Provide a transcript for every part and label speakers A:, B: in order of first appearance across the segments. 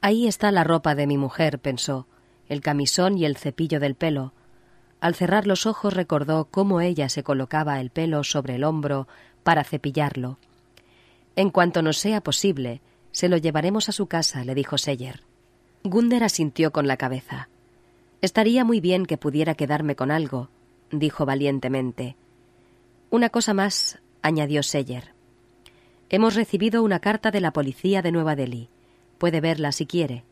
A: Ahí está la ropa de mi mujer, pensó, el camisón y el cepillo del pelo. Al cerrar los ojos recordó cómo ella se colocaba el pelo sobre el hombro para cepillarlo. En cuanto nos sea posible, se lo llevaremos a su casa, le dijo Seller. Gunder asintió con la cabeza. Estaría muy bien que pudiera quedarme con algo, dijo valientemente. Una cosa más, añadió Seller. Hemos recibido una carta de la policía de Nueva Delhi. Puede verla si quiere.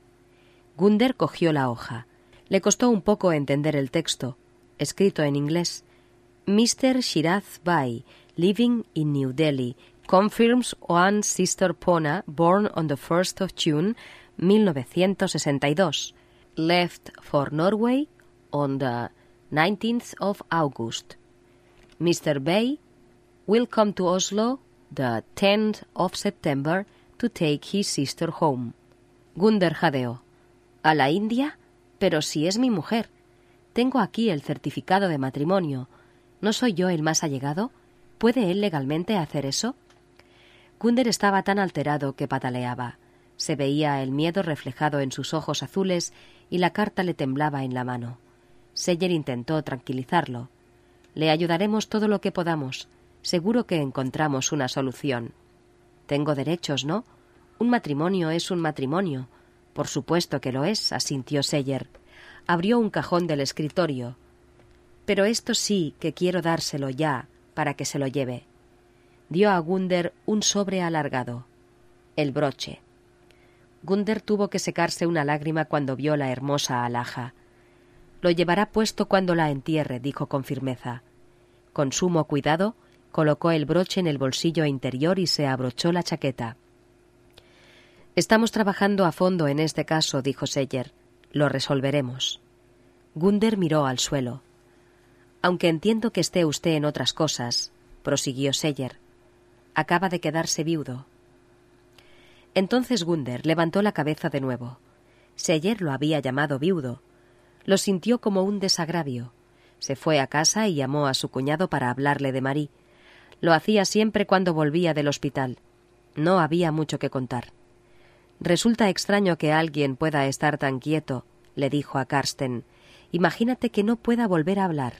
A: Gunder cogió la hoja. Le costó un poco entender el texto, escrito en inglés. Mr. Shiraz Bai, living in New Delhi, confirms one sister Pona born on the 1st of June 1962, left for Norway on the 19th of August. Mr. Bay will come to Oslo the 10th of September to take his sister home. Gunder jadeó. ¿A la India? Pero si es mi mujer. Tengo aquí el certificado de matrimonio. ¿No soy yo el más allegado? ¿Puede él legalmente hacer eso? Gunder estaba tan alterado que pataleaba. Se veía el miedo reflejado en sus ojos azules y la carta le temblaba en la mano. Seyer intentó tranquilizarlo. Le ayudaremos todo lo que podamos. Seguro que encontramos una solución. Tengo derechos, ¿no? Un matrimonio es un matrimonio. Por supuesto que lo es, asintió Seyer. Abrió un cajón del escritorio. Pero esto sí que quiero dárselo ya, para que se lo lleve. Dio a Gunder un sobre alargado. El broche. Gunder tuvo que secarse una lágrima cuando vio la hermosa alhaja. Lo llevará puesto cuando la entierre, dijo con firmeza. Con sumo cuidado, colocó el broche en el bolsillo interior y se abrochó la chaqueta. Estamos trabajando a fondo en este caso, dijo Seyer. Lo resolveremos. Gunder miró al suelo. Aunque entiendo que esté usted en otras cosas, prosiguió Seyer, acaba de quedarse viudo. Entonces Gunder levantó la cabeza de nuevo. Seyer lo había llamado viudo. Lo sintió como un desagravio. Se fue a casa y llamó a su cuñado para hablarle de Marí. Lo hacía siempre cuando volvía del hospital. No había mucho que contar. Resulta extraño que alguien pueda estar tan quieto, le dijo a Karsten. Imagínate que no pueda volver a hablar.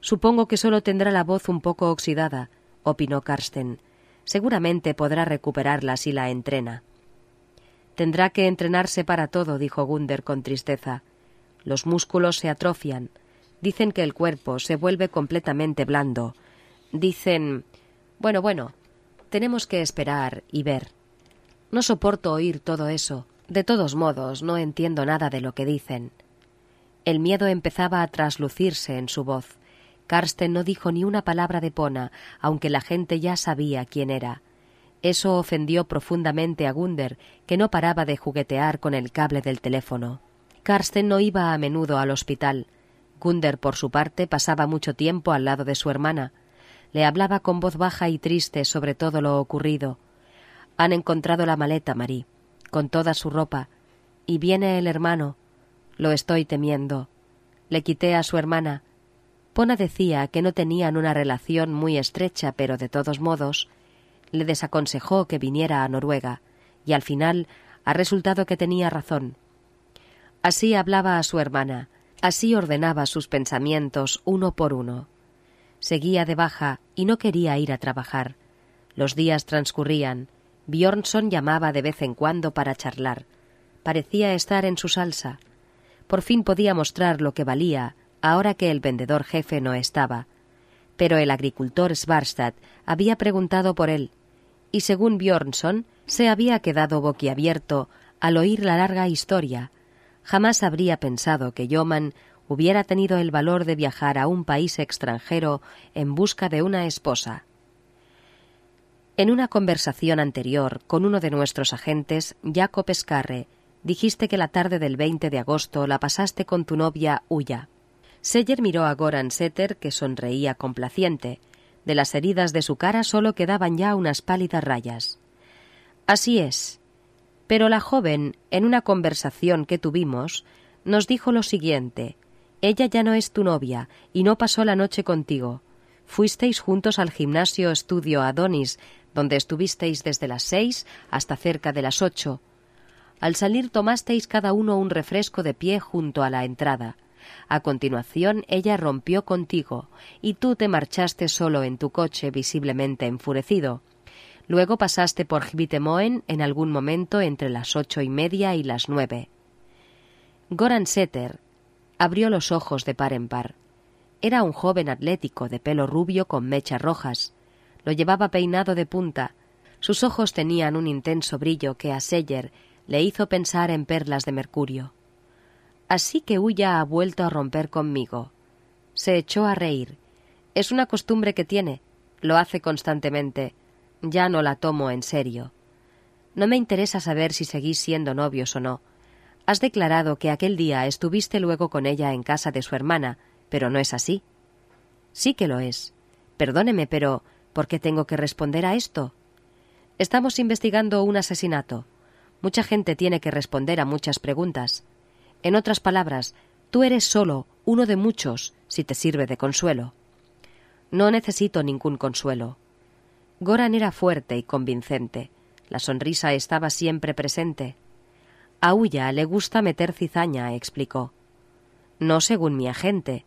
A: Supongo que solo tendrá la voz un poco oxidada, opinó Karsten. Seguramente podrá recuperarla si la entrena. Tendrá que entrenarse para todo, dijo Gunder con tristeza. Los músculos se atrofian. Dicen que el cuerpo se vuelve completamente blando. Dicen. Bueno, bueno. Tenemos que esperar y ver. No soporto oír todo eso. De todos modos, no entiendo nada de lo que dicen. El miedo empezaba a traslucirse en su voz. Karsten no dijo ni una palabra de Pona, aunque la gente ya sabía quién era. Eso ofendió profundamente a Gunder, que no paraba de juguetear con el cable del teléfono. Karsten no iba a menudo al hospital. Gunder, por su parte, pasaba mucho tiempo al lado de su hermana. Le hablaba con voz baja y triste sobre todo lo ocurrido. Han encontrado la maleta, Marí, con toda su ropa, y viene el hermano. Lo estoy temiendo. Le quité a su hermana. Pona decía que no tenían una relación muy estrecha, pero de todos modos le desaconsejó que viniera a Noruega, y al final ha resultado que tenía razón. Así hablaba a su hermana, así ordenaba sus pensamientos uno por uno. Seguía de baja y no quería ir a trabajar. Los días transcurrían, Bjornson llamaba de vez en cuando para charlar. Parecía estar en su salsa. Por fin podía mostrar lo que valía, ahora que el vendedor jefe no estaba. Pero el agricultor Svarstad había preguntado por él, y según Bjornson, se había quedado boquiabierto al oír la larga historia. Jamás habría pensado que Yoman hubiera tenido el valor de viajar a un país extranjero en busca de una esposa. En una conversación anterior con uno de nuestros agentes, Jacob Escarre, dijiste que la tarde del 20 de agosto la pasaste con tu novia Uya. Seyer miró a Goran Setter, que sonreía complaciente. De las heridas de su cara solo quedaban ya unas pálidas rayas. Así es. Pero la joven, en una conversación que tuvimos, nos dijo lo siguiente. Ella ya no es tu novia y no pasó la noche contigo. Fuisteis juntos al gimnasio estudio Adonis donde estuvisteis desde las seis hasta cerca de las ocho. Al salir tomasteis cada uno un refresco de pie junto a la entrada. A continuación ella rompió contigo, y tú te marchaste solo en tu coche visiblemente enfurecido. Luego pasaste por Gvitemoen en algún momento entre las ocho y media y las nueve. Goran Setter abrió los ojos de par en par. Era un joven atlético de pelo rubio con mechas rojas. Lo llevaba peinado de punta. Sus ojos tenían un intenso brillo que a Seyer le hizo pensar en perlas de mercurio. Así que Huya ha vuelto a romper conmigo. Se echó a reír. Es una costumbre que tiene. Lo hace constantemente. Ya no la tomo en serio. No me interesa saber si seguís siendo novios o no. Has declarado que aquel día estuviste luego con ella en casa de su hermana, pero no es así. Sí que lo es. Perdóneme, pero ¿por qué tengo que responder a esto? Estamos investigando un asesinato. Mucha gente tiene que responder a muchas preguntas. En otras palabras, tú eres solo uno de muchos, si te sirve de consuelo. No necesito ningún consuelo. Goran era fuerte y convincente. La sonrisa estaba siempre presente. A Ulla le gusta meter cizaña, explicó. No según mi agente.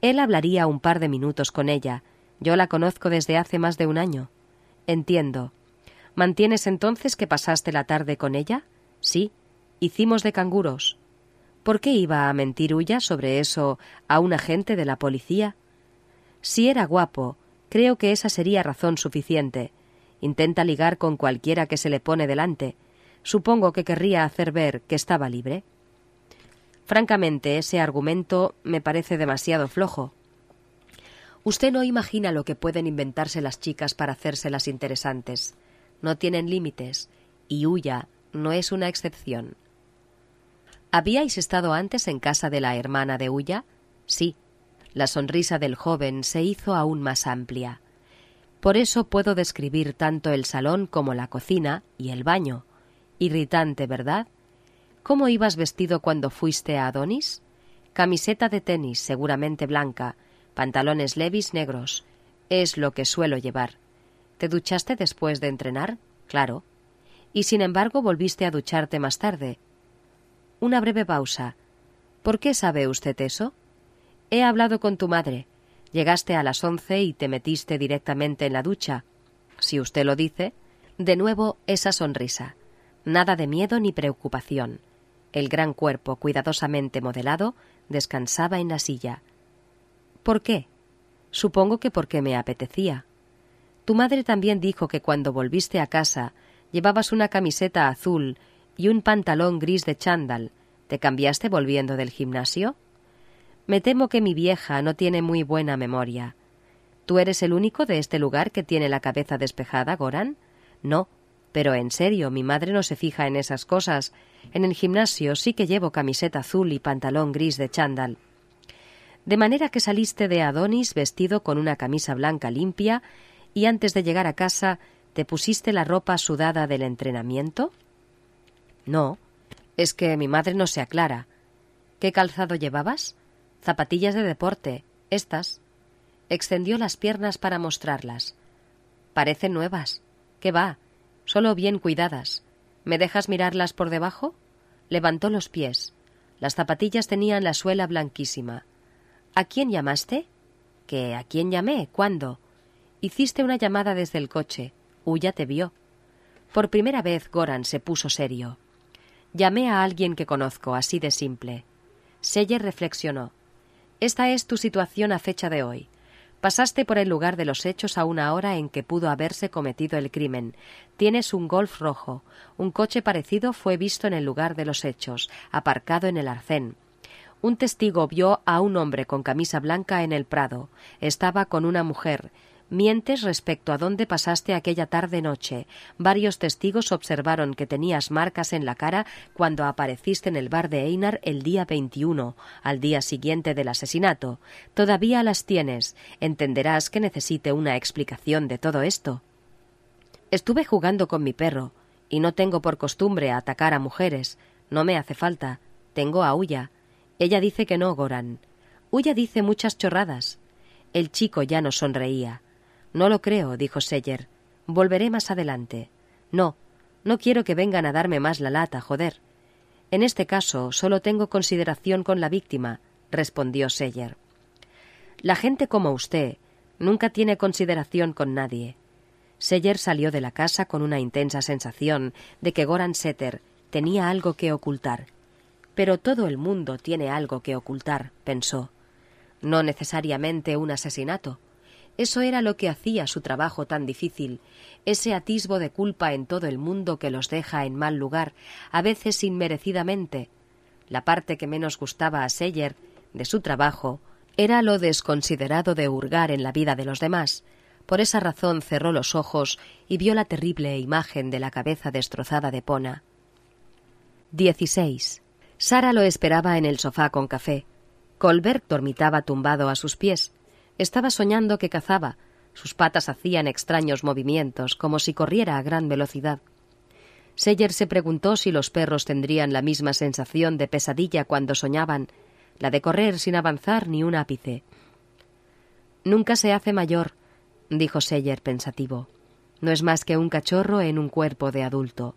A: Él hablaría un par de minutos con ella. Yo la conozco desde hace más de un año. Entiendo. ¿Mantienes entonces que pasaste la tarde con ella? Sí. Hicimos de canguros. ¿Por qué iba a mentir Ulla sobre eso a un agente de la policía? Si era guapo, Creo que esa sería razón suficiente. Intenta ligar con cualquiera que se le pone delante. Supongo que querría hacer ver que estaba libre. Francamente, ese argumento me parece demasiado flojo. Usted no imagina lo que pueden inventarse las chicas para hacérselas interesantes. No tienen límites, y Huya no es una excepción. ¿Habíais estado antes en casa de la hermana de Huya? Sí, la sonrisa del joven se hizo aún más amplia. Por eso puedo describir tanto el salón como la cocina y el baño. Irritante, ¿verdad? ¿Cómo ibas vestido cuando fuiste a Adonis? Camiseta de tenis, seguramente blanca, pantalones levis negros. Es lo que suelo llevar. ¿Te duchaste después de entrenar? Claro. Y sin embargo volviste a ducharte más tarde. Una breve pausa. ¿Por qué sabe usted eso? He hablado con tu madre. Llegaste a las once y te metiste directamente en la ducha. Si usted lo dice, de nuevo esa sonrisa. Nada de miedo ni preocupación. El gran cuerpo, cuidadosamente modelado, descansaba en la silla. ¿Por qué? Supongo que porque me apetecía. Tu madre también dijo que cuando volviste a casa llevabas una camiseta azul y un pantalón gris de chándal. ¿Te cambiaste volviendo del gimnasio? Me temo que mi vieja no tiene muy buena memoria. ¿Tú eres el único de este lugar que tiene la cabeza despejada, Goran? No, pero en serio, mi madre no se fija en esas cosas. En el gimnasio sí que llevo camiseta azul y pantalón gris de chándal. De manera que saliste de Adonis vestido con una camisa blanca limpia y antes de llegar a casa te pusiste la ropa sudada del entrenamiento? No, es que mi madre no se aclara. ¿Qué calzado llevabas? Zapatillas de deporte, estas. Extendió las piernas para mostrarlas. Parecen nuevas. ¿Qué va? Solo bien cuidadas. ¿Me dejas mirarlas por debajo? Levantó los pies. Las zapatillas tenían la suela blanquísima. ¿A quién llamaste? ¿Que a quién llamé? ¿Cuándo? Hiciste una llamada desde el coche. Uya te vio. Por primera vez Goran se puso serio. Llamé a alguien que conozco, así de simple. Selle reflexionó. Esta es tu situación a fecha de hoy. Pasaste por el lugar de los hechos a una hora en que pudo haberse cometido el crimen. Tienes un golf rojo. Un coche parecido fue visto en el lugar de los hechos, aparcado en el arcén. Un testigo vio a un hombre con camisa blanca en el prado. Estaba con una mujer. Mientes respecto a dónde pasaste aquella tarde-noche. Varios testigos observaron que tenías marcas en la cara cuando apareciste en el bar de Einar el día 21, al día siguiente del asesinato. Todavía las tienes. Entenderás que necesite una explicación de todo esto. Estuve jugando con mi perro, y no tengo por costumbre atacar a mujeres. No me hace falta. Tengo a Uya. Ella dice que no, Goran. Uya dice muchas chorradas. El chico ya no sonreía. No lo creo, dijo Seller. Volveré más adelante. No, No quiero que vengan a darme más la lata, joder. En este caso solo tengo consideración con la víctima, respondió Seyer. La gente como usted nunca tiene consideración con nadie. Seyer salió de la casa con una intensa sensación de que Goran Setter tenía algo que ocultar. Pero todo el mundo tiene algo que ocultar, pensó. No necesariamente un asesinato. Eso era lo que hacía su trabajo tan difícil, ese atisbo de culpa en todo el mundo que los deja en mal lugar, a veces inmerecidamente. La parte que menos gustaba a Seyer de su trabajo era lo desconsiderado de hurgar en la vida de los demás. Por esa razón cerró los ojos y vio la terrible imagen de la cabeza destrozada de Pona. 16. Sara lo esperaba en el sofá con café. Colbert dormitaba tumbado a sus pies. Estaba soñando que cazaba. Sus patas hacían extraños movimientos, como si corriera a gran velocidad. Seyer se preguntó si los perros tendrían la misma sensación de pesadilla cuando soñaban, la de correr sin avanzar ni un ápice. Nunca se hace mayor, dijo Seyer pensativo. No es más que un cachorro en un cuerpo de adulto.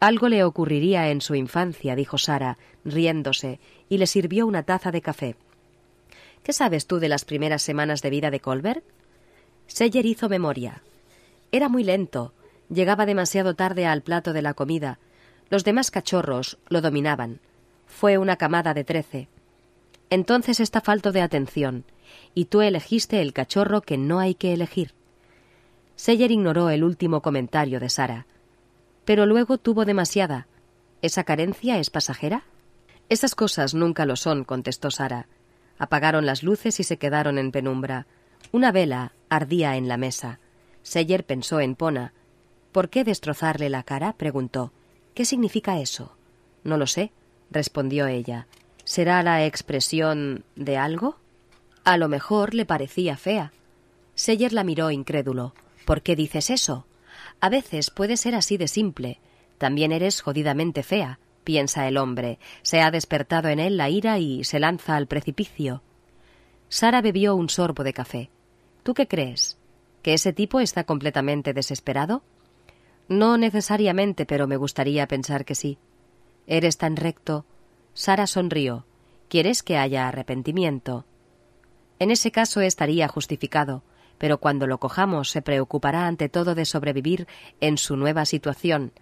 A: Algo le ocurriría en su infancia, dijo Sara, riéndose, y le sirvió una taza de café. ¿Qué sabes tú de las primeras semanas de vida de Colbert? Seyer hizo memoria. Era muy lento, llegaba demasiado tarde al plato de la comida. Los demás cachorros lo dominaban. Fue una camada de trece. Entonces está falto de atención, y tú elegiste el cachorro que no hay que elegir. Seyer ignoró el último comentario de Sara. Pero luego tuvo demasiada. ¿Esa carencia es pasajera? Esas cosas nunca lo son, contestó Sara. Apagaron las luces y se quedaron en penumbra. Una vela ardía en la mesa. Seyer pensó en Pona. ¿Por qué destrozarle la cara? preguntó. ¿Qué significa eso? No lo sé, respondió ella. ¿Será la expresión de algo? A lo mejor le parecía fea. Seyer la miró incrédulo. ¿Por qué dices eso? A veces puede ser así de simple. También eres jodidamente fea, piensa el hombre. Se ha despertado en él la ira y se lanza al precipicio. Sara bebió un sorbo de café. ¿Tú qué crees? ¿Que ese tipo está completamente desesperado? No necesariamente, pero me gustaría pensar que sí. Eres tan recto. Sara sonrió. ¿Quieres que haya arrepentimiento? En ese caso estaría justificado pero cuando lo cojamos se preocupará ante todo de sobrevivir en su nueva situación.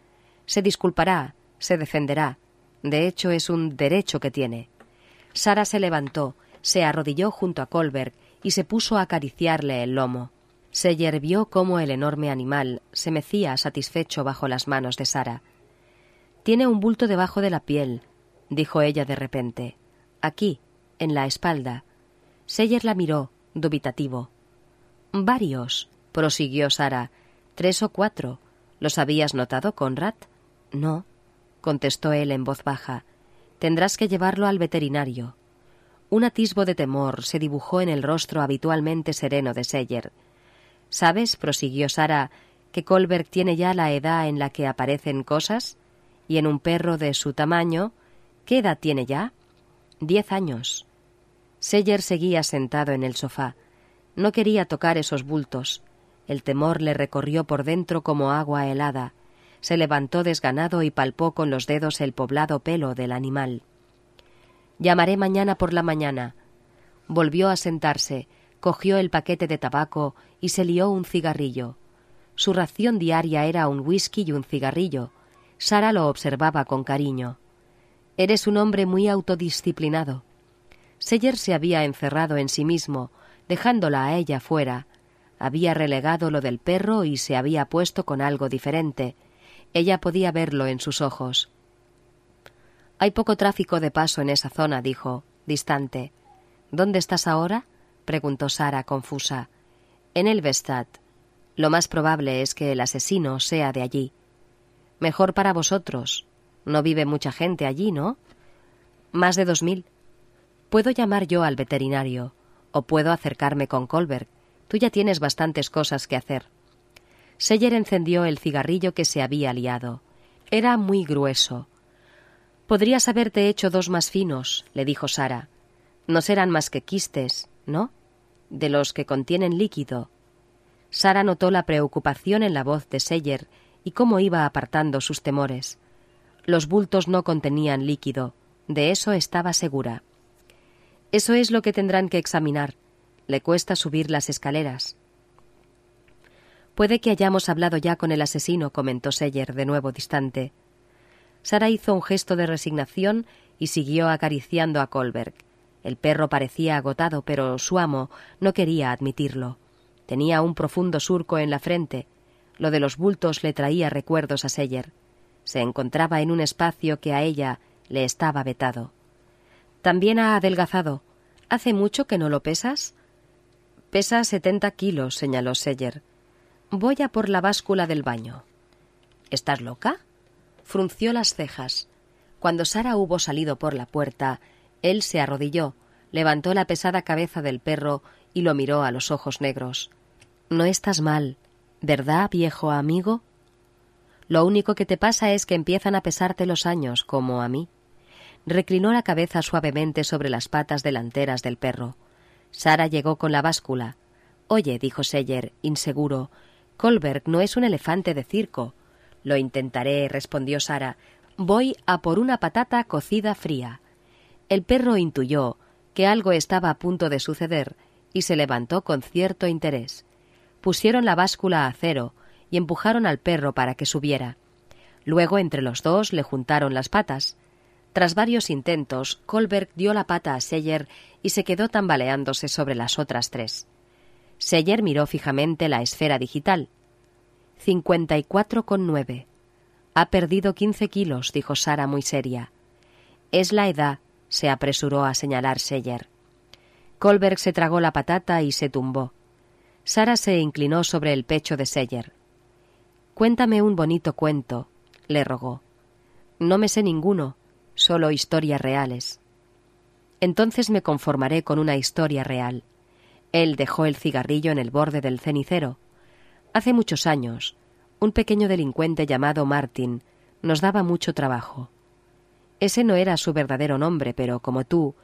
A: Se disculpará, se defenderá. De hecho, es un derecho que tiene. Sara se levantó, se arrodilló junto a Colberg y se puso a acariciarle el lomo. Seyer vio cómo el enorme animal se mecía satisfecho bajo las manos de Sara. Tiene un bulto debajo de la piel, dijo ella de repente. Aquí, en la espalda. Seyer la miró, dubitativo. Varios, prosiguió Sara. Tres o cuatro. ¿Los habías notado, Conrad? No, contestó él en voz baja. Tendrás que llevarlo al veterinario. Un atisbo de temor se dibujó en el rostro habitualmente sereno de Seyer. ¿Sabes, prosiguió Sara, que Colbert tiene ya la edad en la que aparecen cosas? Y en un perro de su tamaño, ¿qué edad tiene ya? Diez años. Seyer seguía sentado en el sofá. No quería tocar esos bultos. El temor le recorrió por dentro como agua helada. Se levantó desganado y palpó con los dedos el poblado pelo del animal. Llamaré mañana por la mañana. Volvió a sentarse, cogió el paquete de tabaco y se lió un cigarrillo. Su ración diaria era un whisky y un cigarrillo. Sara lo observaba con cariño. Eres un hombre muy autodisciplinado. Seyer se había encerrado en sí mismo, dejándola a ella fuera. Había relegado lo del perro y se había puesto con algo diferente. Ella podía verlo en sus ojos. Hay poco tráfico de paso en esa zona, dijo, distante. ¿Dónde estás ahora? preguntó Sara, confusa. En el Vestad. Lo más probable es que el asesino sea de allí. Mejor para vosotros. No vive mucha gente allí, ¿no? Más de dos mil. Puedo llamar yo al veterinario. O puedo acercarme con Colbert. Tú ya tienes bastantes cosas que hacer. Seyer encendió el cigarrillo que se había liado. Era muy grueso. Podrías haberte hecho dos más finos, le dijo Sara. No serán más que quistes, ¿no? De los que contienen líquido. Sara notó la preocupación en la voz de Seyer y cómo iba apartando sus temores. Los bultos no contenían líquido, de eso estaba segura. Eso es lo que tendrán que examinar. Le cuesta subir las escaleras. Puede que hayamos hablado ya con el asesino, comentó Seller, de nuevo distante. Sara hizo un gesto de resignación y siguió acariciando a Colberg. El perro parecía agotado, pero su amo no quería admitirlo. Tenía un profundo surco en la frente. Lo de los bultos le traía recuerdos a Seller. Se encontraba en un espacio que a ella le estaba vetado. También ha adelgazado. ¿Hace mucho que no lo pesas? Pesa setenta kilos, señaló Seller. Voy a por la báscula del baño. ¿Estás loca? Frunció las cejas. Cuando Sara hubo salido por la puerta, él se arrodilló, levantó la pesada cabeza del perro y lo miró a los ojos negros. No estás mal, ¿verdad, viejo amigo? Lo único que te pasa es que empiezan a pesarte los años, como a mí. Reclinó la cabeza suavemente sobre las patas delanteras del perro. Sara llegó con la báscula. Oye, dijo Seller, inseguro, Colberg no es un elefante de circo. Lo intentaré, respondió Sara. Voy a por una patata cocida fría. El perro intuyó que algo estaba a punto de suceder y se levantó con cierto interés. Pusieron la báscula a cero y empujaron al perro para que subiera. Luego entre los dos le juntaron las patas. Tras varios intentos, Colberg dio la pata a Seyer y se quedó tambaleándose sobre las otras tres. Seyer miró fijamente la esfera digital. Cincuenta y cuatro con nueve. Ha perdido quince kilos, dijo Sara muy seria. Es la edad, se apresuró a señalar Seyer. Colberg se tragó la patata y se tumbó. Sara se inclinó sobre el pecho de Seyer. Cuéntame un bonito cuento, le rogó. No me sé ninguno, solo historias reales. Entonces me conformaré con una historia real. Él dejó el cigarrillo en el borde del cenicero. Hace muchos años, un pequeño delincuente llamado Martin nos daba mucho trabajo. Ese no era su verdadero nombre, pero como tú,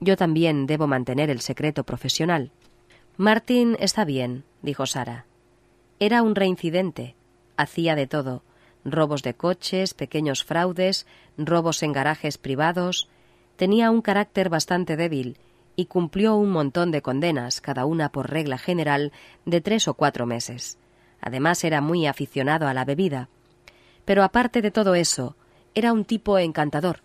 A: yo también debo mantener el secreto profesional. Martin está bien, dijo Sara. Era un reincidente. Hacía de todo robos de coches, pequeños fraudes, robos en garajes privados. Tenía un carácter bastante débil y cumplió un montón de condenas, cada una por regla general de tres o cuatro meses. Además era muy aficionado a la bebida. Pero aparte de todo eso, era un tipo encantador.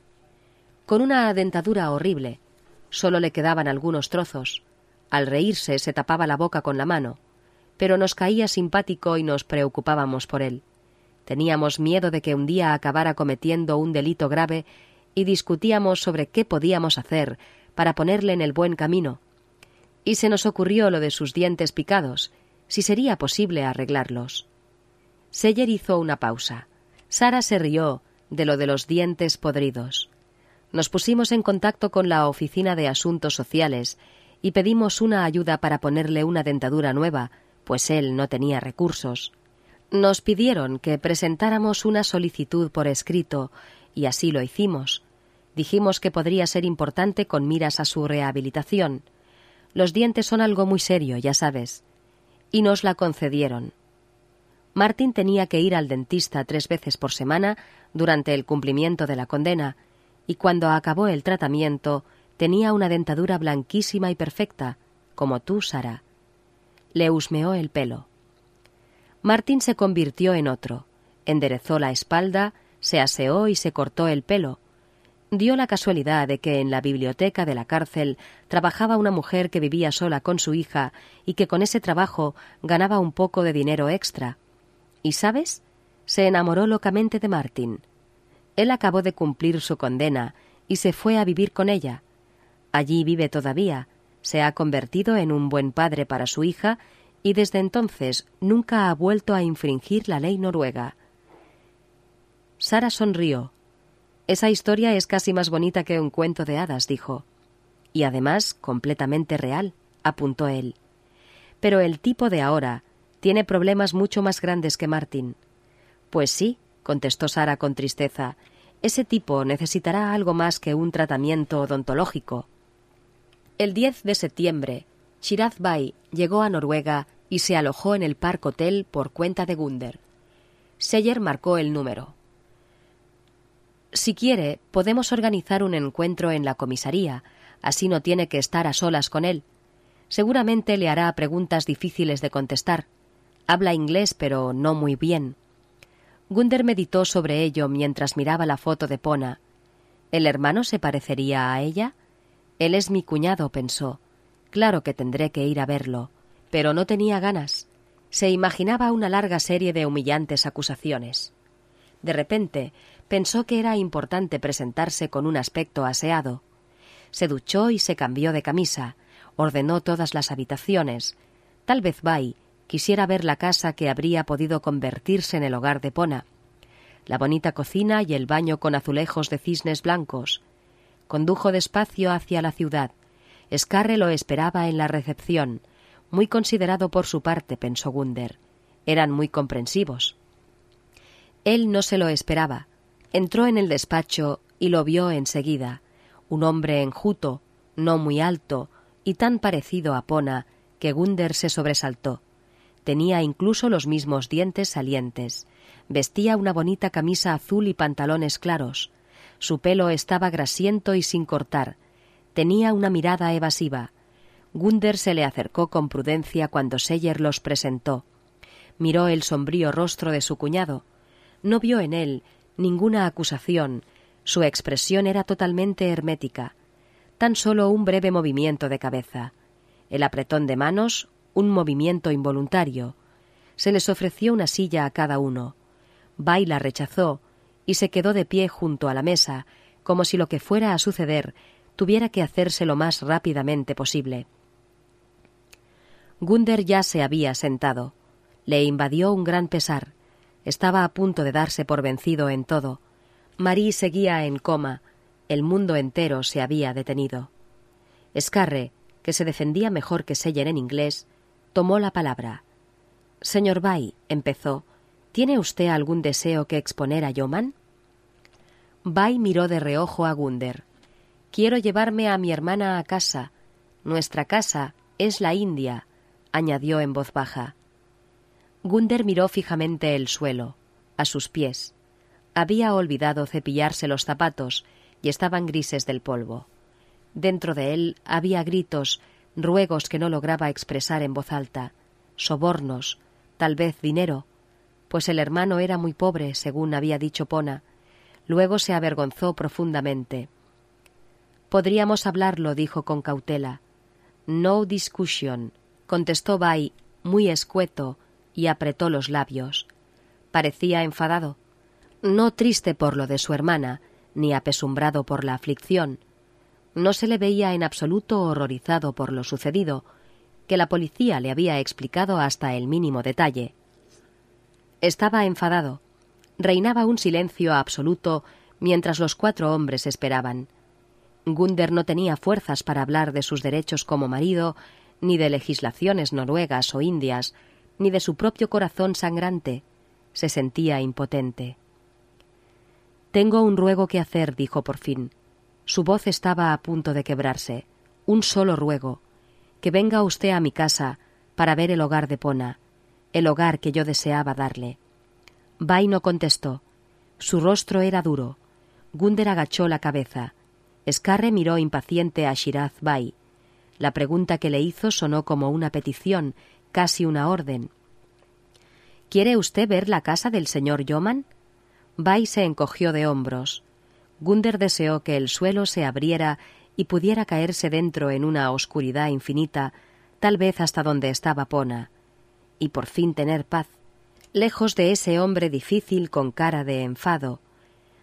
A: Con una dentadura horrible. Solo le quedaban algunos trozos. Al reírse se tapaba la boca con la mano. Pero nos caía simpático y nos preocupábamos por él. Teníamos miedo de que un día acabara cometiendo un delito grave y discutíamos sobre qué podíamos hacer para ponerle en el buen camino. Y se nos ocurrió lo de sus dientes picados, si sería posible arreglarlos. Seller hizo una pausa. Sara se rió de lo de los dientes podridos. Nos pusimos en contacto con la Oficina de Asuntos Sociales y pedimos una ayuda para ponerle una dentadura nueva, pues él no tenía recursos. Nos pidieron que presentáramos una solicitud por escrito, y así lo hicimos. Dijimos que podría ser importante con miras a su rehabilitación. Los dientes son algo muy serio, ya sabes. Y nos la concedieron. Martín tenía que ir al dentista tres veces por semana durante el cumplimiento de la condena, y cuando acabó el tratamiento tenía una dentadura blanquísima y perfecta, como tú, Sara. Le husmeó el pelo. Martín se convirtió en otro. Enderezó la espalda, se aseó y se cortó el pelo. Dio la casualidad de que en la biblioteca de la cárcel trabajaba una mujer que vivía sola con su hija y que con ese trabajo ganaba un poco de dinero extra. ¿Y sabes? Se enamoró locamente de Martín. Él acabó de cumplir su condena y se fue a vivir con ella. Allí vive todavía, se ha convertido en un buen padre para su hija y desde entonces nunca ha vuelto a infringir la ley noruega. Sara sonrió. Esa historia es casi más bonita que un cuento de hadas, dijo. Y además completamente real, apuntó él. Pero el tipo de ahora tiene problemas mucho más grandes que Martín. Pues sí, contestó Sara con tristeza. Ese tipo necesitará algo más que un tratamiento odontológico. El 10 de septiembre, Shiraz Bai llegó a Noruega y se alojó en el Park Hotel por cuenta de Gunder. Seller marcó el número. Si quiere, podemos organizar un encuentro en la comisaría, así no tiene que estar a solas con él. Seguramente le hará preguntas difíciles de contestar. Habla inglés, pero no muy bien. Gunder meditó sobre ello mientras miraba la foto de Pona. ¿El hermano se parecería a ella? Él es mi cuñado, pensó. Claro que tendré que ir a verlo. Pero no tenía ganas. Se imaginaba una larga serie de humillantes acusaciones. De repente pensó que era importante presentarse con un aspecto aseado. Se duchó y se cambió de camisa, ordenó todas las habitaciones. Tal vez Bai quisiera ver la casa que habría podido convertirse en el hogar de Pona. La bonita cocina y el baño con azulejos de cisnes blancos. Condujo despacio hacia la ciudad. Scarre lo esperaba en la recepción. Muy considerado por su parte, pensó Gunder. Eran muy comprensivos. Él no se lo esperaba. Entró en el despacho y lo vio enseguida. Un hombre enjuto, no muy alto, y tan parecido a Pona que Gunder se sobresaltó. Tenía incluso los mismos dientes salientes. Vestía una bonita camisa azul y pantalones claros. Su pelo estaba grasiento y sin cortar. Tenía una mirada evasiva. Gunder se le acercó con prudencia cuando Seller los presentó. Miró el sombrío rostro de su cuñado. No vio en él ninguna acusación. Su expresión era totalmente hermética. Tan solo un breve movimiento de cabeza. El apretón de manos, un movimiento involuntario. Se les ofreció una silla a cada uno. Baila rechazó y se quedó de pie junto a la mesa, como si lo que fuera a suceder tuviera que hacerse lo más rápidamente posible. Gunder ya se había sentado. Le invadió un gran pesar. Estaba a punto de darse por vencido en todo. Marie seguía en coma. El mundo entero se había detenido. Scarre, que se defendía mejor que Seller en inglés, tomó la palabra. Señor Bay, empezó, ¿tiene usted algún deseo que exponer a Yoman? Bay miró de reojo a Gunder. Quiero llevarme a mi hermana a casa. Nuestra casa es la India, añadió en voz baja. Gunder miró fijamente el suelo, a sus pies. Había olvidado cepillarse los zapatos y estaban grises del polvo. Dentro de él había gritos ruegos que no lograba expresar en voz alta, sobornos, tal vez dinero, pues el hermano era muy pobre, según había dicho Pona. Luego se avergonzó profundamente. Podríamos hablarlo, dijo con cautela. No discussion, contestó Bai, muy escueto, y apretó los labios. Parecía enfadado, no triste por lo de su hermana, ni apesumbrado por la aflicción, no se le veía en absoluto horrorizado por lo sucedido, que la policía le había explicado hasta el mínimo detalle. Estaba enfadado. Reinaba un silencio absoluto mientras los cuatro hombres esperaban. Gunder no tenía fuerzas para hablar de sus derechos como marido, ni de legislaciones noruegas o indias, ni de su propio corazón sangrante. Se sentía impotente. Tengo un ruego que hacer, dijo por fin. Su voz estaba a punto de quebrarse. Un solo ruego. Que venga usted a mi casa para ver el hogar de Pona, el hogar que yo deseaba darle. Bai no contestó. Su rostro era duro. Gunder agachó la cabeza. Scarre miró impaciente a Shiraz Bai. La pregunta que le hizo sonó como una petición, casi una orden. ¿Quiere usted ver la casa del señor Yoman? Bai se encogió de hombros. Gunder deseó que el suelo se abriera y pudiera caerse dentro en una oscuridad infinita, tal vez hasta donde estaba Pona, y por fin tener paz, lejos de ese hombre difícil con cara de enfado,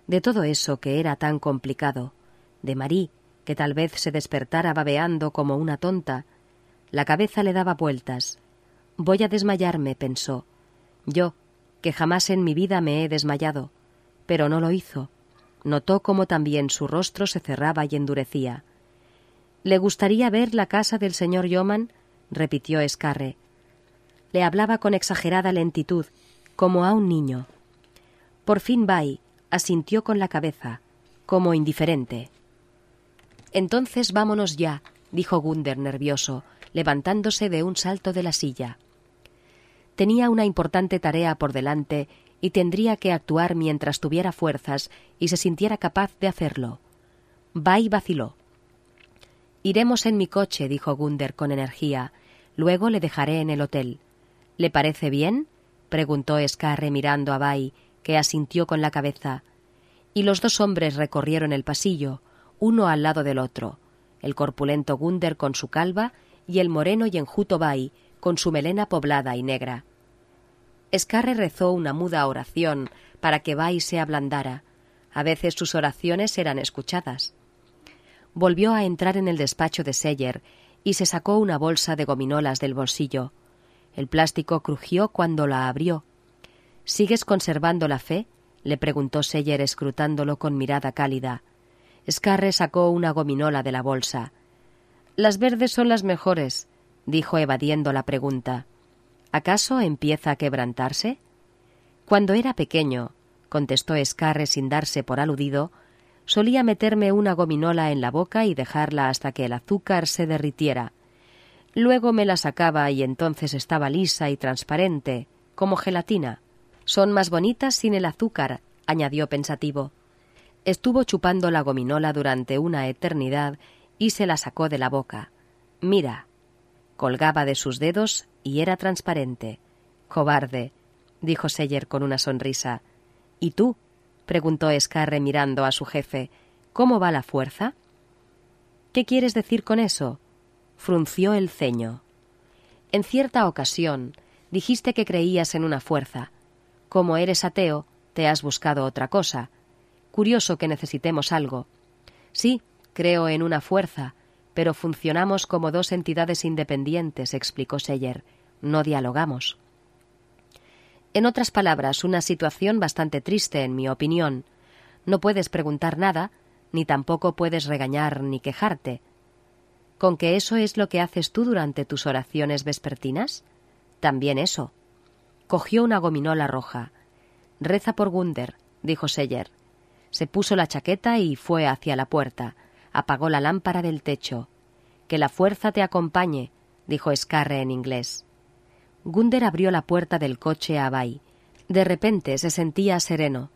A: de todo eso que era tan complicado, de Marí, que tal vez se despertara babeando como una tonta. La cabeza le daba vueltas. Voy a desmayarme, pensó. Yo, que jamás en mi vida me he desmayado. Pero no lo hizo notó cómo también su rostro se cerraba y endurecía. ¿Le gustaría ver la casa del señor Yoman? repitió Escarre. Le hablaba con exagerada lentitud, como a un niño. Por fin Bai asintió con la cabeza, como indiferente. Entonces vámonos ya, dijo Gunder nervioso, levantándose de un salto de la silla. Tenía una importante tarea por delante y tendría que actuar mientras tuviera fuerzas y se sintiera capaz de hacerlo. y vaciló. Iremos en mi coche, dijo Gunder con energía. Luego le dejaré en el hotel. ¿Le parece bien? preguntó Scarre mirando a Bai, que asintió con la cabeza. Y los dos hombres recorrieron el pasillo, uno al lado del otro, el corpulento Gunder con su calva y el moreno y enjuto Bai con su melena poblada y negra. Scarre rezó una muda oración para que Bai se ablandara. A veces sus oraciones eran escuchadas. Volvió a entrar en el despacho de Seller y se sacó una bolsa de gominolas del bolsillo. El plástico crujió cuando la abrió. ¿Sigues conservando la fe? le preguntó Seller escrutándolo con mirada cálida. Scarre sacó una gominola de la bolsa. Las verdes son las mejores, dijo evadiendo la pregunta. ¿Acaso empieza a quebrantarse? Cuando era pequeño, contestó Scarre sin darse por aludido, solía meterme una gominola en la boca y dejarla hasta que el azúcar se derritiera. Luego me la sacaba y entonces estaba lisa y transparente, como gelatina. Son más bonitas sin el azúcar, añadió pensativo. Estuvo chupando la gominola durante una eternidad y se la sacó de la boca. Mira. Colgaba de sus dedos y era transparente. Cobarde, dijo Seller con una sonrisa. ¿Y tú? preguntó Escarre mirando a su jefe. ¿Cómo va la fuerza? ¿Qué quieres decir con eso? frunció el ceño. En cierta ocasión dijiste que creías en una fuerza. Como eres ateo, te has buscado otra cosa. Curioso que necesitemos algo. Sí, creo en una fuerza, pero funcionamos como dos entidades independientes, explicó Seyer. No dialogamos. En otras palabras, una situación bastante triste, en mi opinión. No puedes preguntar nada, ni tampoco puedes regañar ni quejarte. ¿Con que eso es lo que haces tú durante tus oraciones vespertinas? También eso. Cogió una gominola roja. Reza por Gunder, dijo Seller. Se puso la chaqueta y fue hacia la puerta. Apagó la lámpara del techo. Que la fuerza te acompañe, dijo Scarre en inglés. Gunder abrió la puerta del coche a Bai. De repente se sentía sereno.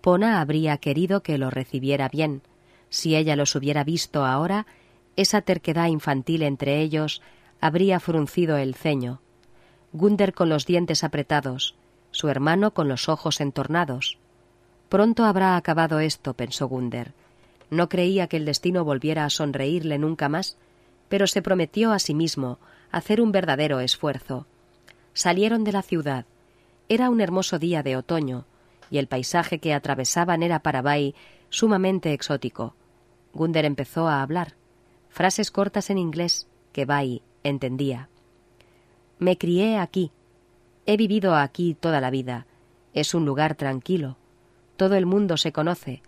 A: Pona habría querido que lo recibiera bien. Si ella los hubiera visto ahora, esa terquedad infantil entre ellos habría fruncido el ceño. Gunder con los dientes apretados, su hermano con los ojos entornados. Pronto habrá acabado esto, pensó Gunder. No creía que el destino volviera a sonreírle nunca más, pero se prometió a sí mismo hacer un verdadero esfuerzo. Salieron de la ciudad. Era un hermoso día de otoño, y el paisaje que atravesaban era para Bai sumamente exótico. Gunder empezó a hablar, frases cortas en inglés que Bai entendía. Me crié aquí. He vivido aquí toda la vida. Es un lugar tranquilo. Todo el mundo se conoce.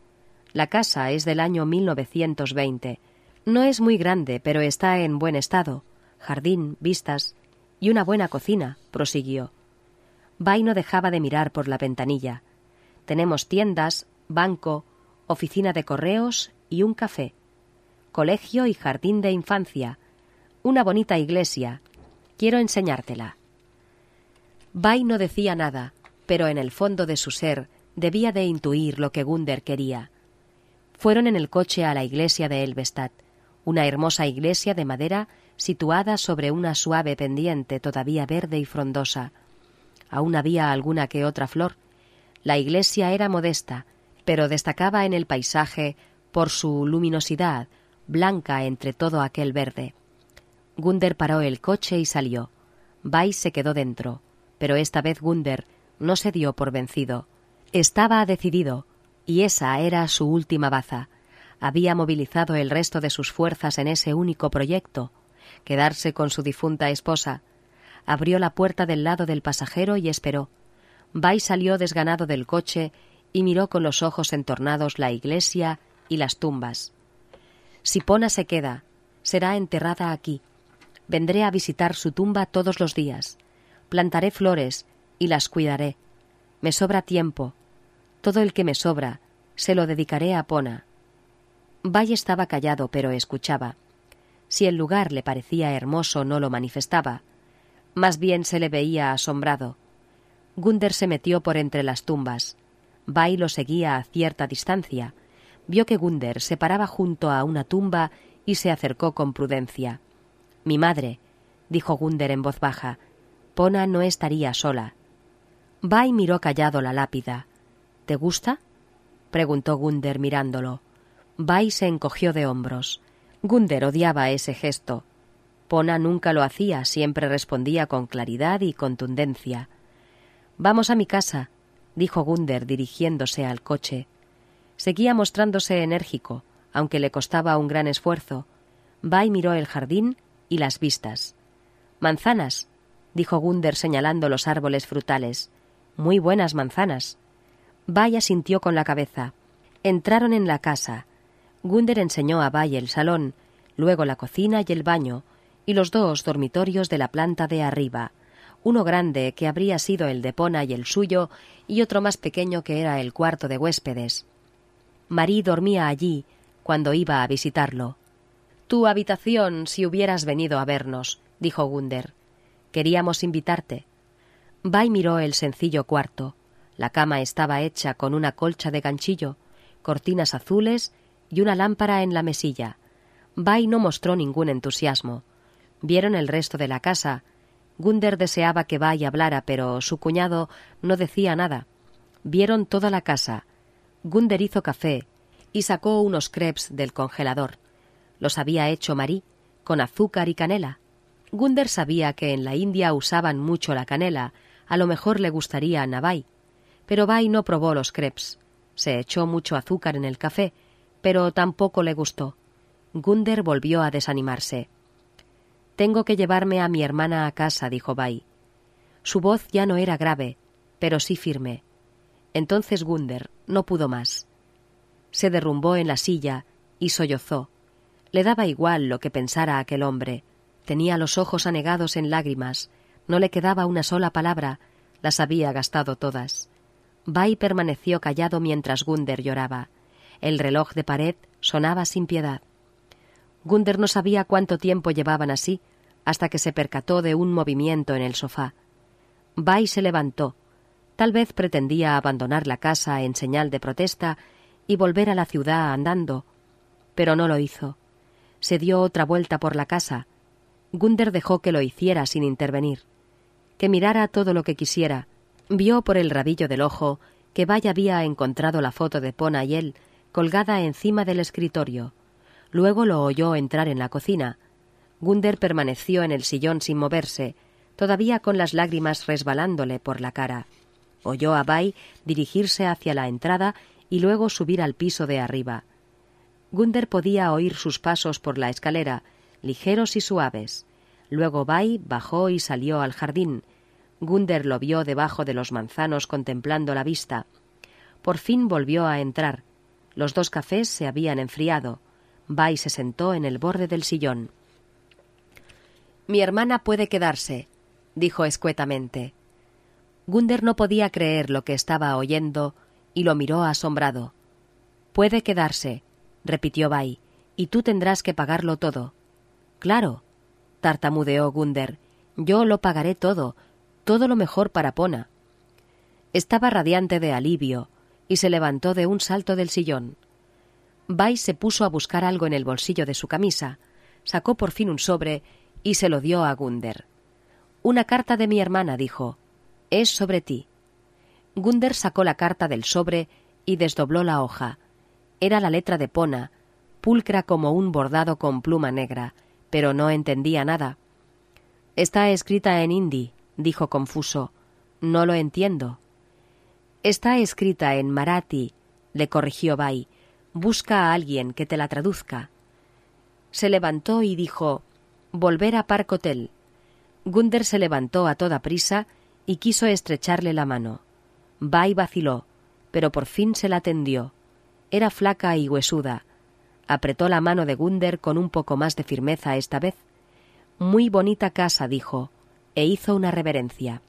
A: La casa es del año 1920. No es muy grande, pero está en buen estado. Jardín, vistas y una buena cocina, prosiguió. Bai no dejaba de mirar por la ventanilla. Tenemos tiendas, banco, oficina de correos y un café. Colegio y jardín de infancia. Una bonita iglesia Quiero enseñártela. Bai no decía nada, pero en el fondo de su ser debía de intuir lo que Gunder quería. Fueron en el coche a la iglesia de Elvestad, una hermosa iglesia de madera situada sobre una suave pendiente todavía verde y frondosa. Aún había alguna que otra flor. La iglesia era modesta, pero destacaba en el paisaje por su luminosidad, blanca entre todo aquel verde. Gunder paró el coche y salió. Vais se quedó dentro, pero esta vez Gunder no se dio por vencido. Estaba decidido, y esa era su última baza. Había movilizado el resto de sus fuerzas en ese único proyecto, quedarse con su difunta esposa. Abrió la puerta del lado del pasajero y esperó. Vais salió desganado del coche y miró con los ojos entornados la iglesia y las tumbas. Si Pona se queda, será enterrada aquí, Vendré a visitar su tumba todos los días. Plantaré flores y las cuidaré. Me sobra tiempo. Todo el que me sobra se lo dedicaré a Pona. Valle estaba callado, pero escuchaba. Si el lugar le parecía hermoso, no lo manifestaba. Más bien se le veía asombrado. Gunder se metió por entre las tumbas. Bai lo seguía a cierta distancia. Vio que Gunder se paraba junto a una tumba y se acercó con prudencia. Mi madre, dijo Gunder en voz baja, Pona no estaría sola. Bai miró callado la lápida. ¿Te gusta? preguntó Gunder mirándolo. Bai se encogió de hombros. Gunder odiaba ese gesto. Pona nunca lo hacía, siempre respondía con claridad y contundencia. Vamos a mi casa, dijo Gunder dirigiéndose al coche. Seguía mostrándose enérgico, aunque le costaba un gran esfuerzo. Bai miró el jardín y las vistas. Manzanas, dijo Gunder señalando los árboles frutales. Muy buenas manzanas. Bai asintió con la cabeza. Entraron en la casa. Gunder enseñó a Bai el salón, luego la cocina y el baño, y los dos dormitorios de la planta de arriba, uno grande que habría sido el de Pona y el suyo, y otro más pequeño que era el cuarto de huéspedes. Marí dormía allí cuando iba a visitarlo. Tu habitación si hubieras venido a vernos, dijo Gunder. Queríamos invitarte. Bai miró el sencillo cuarto. La cama estaba hecha con una colcha de ganchillo, cortinas azules y una lámpara en la mesilla. Bai no mostró ningún entusiasmo. Vieron el resto de la casa. Gunder deseaba que Bai hablara, pero su cuñado no decía nada. Vieron toda la casa. Gunder hizo café y sacó unos crepes del congelador. Los había hecho Marí, con azúcar y canela. Gunder sabía que en la India usaban mucho la canela, a lo mejor le gustaría a Bai. Pero Bai no probó los crepes. Se echó mucho azúcar en el café, pero tampoco le gustó. Gunder volvió a desanimarse. Tengo que llevarme a mi hermana a casa, dijo Bai. Su voz ya no era grave, pero sí firme. Entonces Gunder no pudo más. Se derrumbó en la silla y sollozó. Le daba igual lo que pensara aquel hombre. Tenía los ojos anegados en lágrimas. No le quedaba una sola palabra. Las había gastado todas. Bai permaneció callado mientras Gunder lloraba. El reloj de pared sonaba sin piedad. Gunder no sabía cuánto tiempo llevaban así, hasta que se percató de un movimiento en el sofá. Bai se levantó. Tal vez pretendía abandonar la casa en señal de protesta y volver a la ciudad andando, pero no lo hizo. Se dio otra vuelta por la casa. Gunder dejó que lo hiciera sin intervenir. Que mirara todo lo que quisiera. Vio por el rabillo del ojo que Bai había encontrado la foto de Pona y él colgada encima del escritorio. Luego lo oyó entrar en la cocina. Gunder permaneció en el sillón sin moverse, todavía con las lágrimas resbalándole por la cara. Oyó a Bai dirigirse hacia la entrada y luego subir al piso de arriba. Gunder podía oír sus pasos por la escalera, ligeros y suaves. Luego Bai bajó y salió al jardín. Gunder lo vio debajo de los manzanos contemplando la vista. Por fin volvió a entrar. Los dos cafés se habían enfriado. Bai se sentó en el borde del sillón. Mi hermana puede quedarse, dijo escuetamente. Gunder no podía creer lo que estaba oyendo y lo miró asombrado. Puede quedarse, repitió Bai, y tú tendrás que pagarlo todo. Claro, tartamudeó Gunder, yo lo pagaré todo, todo lo mejor para Pona. Estaba radiante de alivio y se levantó de un salto del sillón. Bai se puso a buscar algo en el bolsillo de su camisa, sacó por fin un sobre y se lo dio a Gunder. Una carta de mi hermana, dijo. Es sobre ti. Gunder sacó la carta del sobre y desdobló la hoja. Era la letra de Pona, pulcra como un bordado con pluma negra, pero no entendía nada. Está escrita en hindi, dijo confuso. No lo entiendo. Está escrita en marathi, le corrigió Bai, Busca a alguien que te la traduzca. Se levantó y dijo Volver a Park Hotel. Gunder se levantó a toda prisa y quiso estrecharle la mano. Bai vaciló, pero por fin se la tendió. Era flaca y huesuda. Apretó la mano de Gunder con un poco más de firmeza esta vez. Muy bonita casa, dijo, e hizo una reverencia.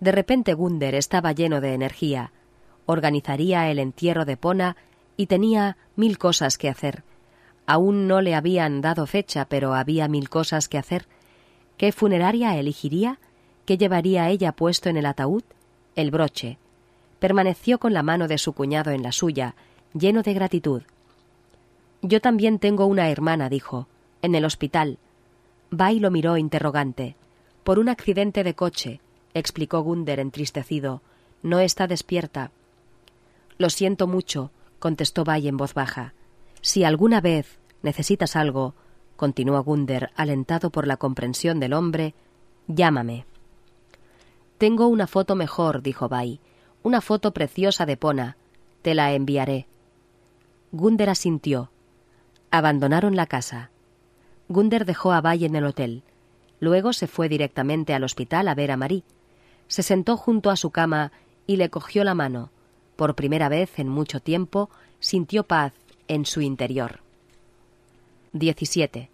A: De repente Gunder estaba lleno de energía. Organizaría el entierro de Pona y tenía mil cosas que hacer. Aún no le habían dado fecha, pero había mil cosas que hacer. ¿Qué funeraria elegiría? ¿Qué llevaría ella puesto en el ataúd? El broche. Permaneció con la mano de su cuñado en la suya, lleno de gratitud. Yo también tengo una hermana, dijo, en el hospital. Bay lo miró interrogante. Por un accidente de coche, explicó Gunder entristecido. No está despierta. Lo siento mucho, contestó Bay en voz baja. Si alguna vez necesitas algo, continuó Gunder, alentado por la comprensión del hombre, llámame. Tengo una foto mejor, dijo Bay, una foto preciosa de Pona. Te la enviaré. Gunder asintió. Abandonaron la casa. Gunder dejó a Bay en el hotel. Luego se fue directamente al hospital a ver a Marie. Se sentó junto a su cama y le cogió la mano. Por primera vez en mucho tiempo sintió paz en su interior. 17.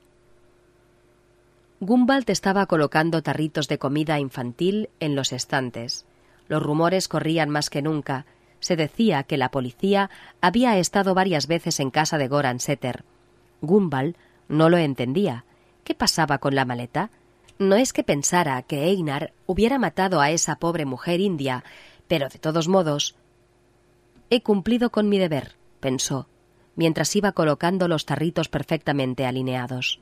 A: Gumbalt estaba colocando tarritos de comida infantil en los estantes. Los rumores corrían más que nunca. Se decía que la policía había estado varias veces en casa de Goran Setter. Gumbal no lo entendía. ¿Qué pasaba con la maleta? No es que pensara que Einar hubiera matado a esa pobre mujer india, pero de todos modos. He cumplido con mi deber, pensó, mientras iba colocando los tarritos perfectamente alineados.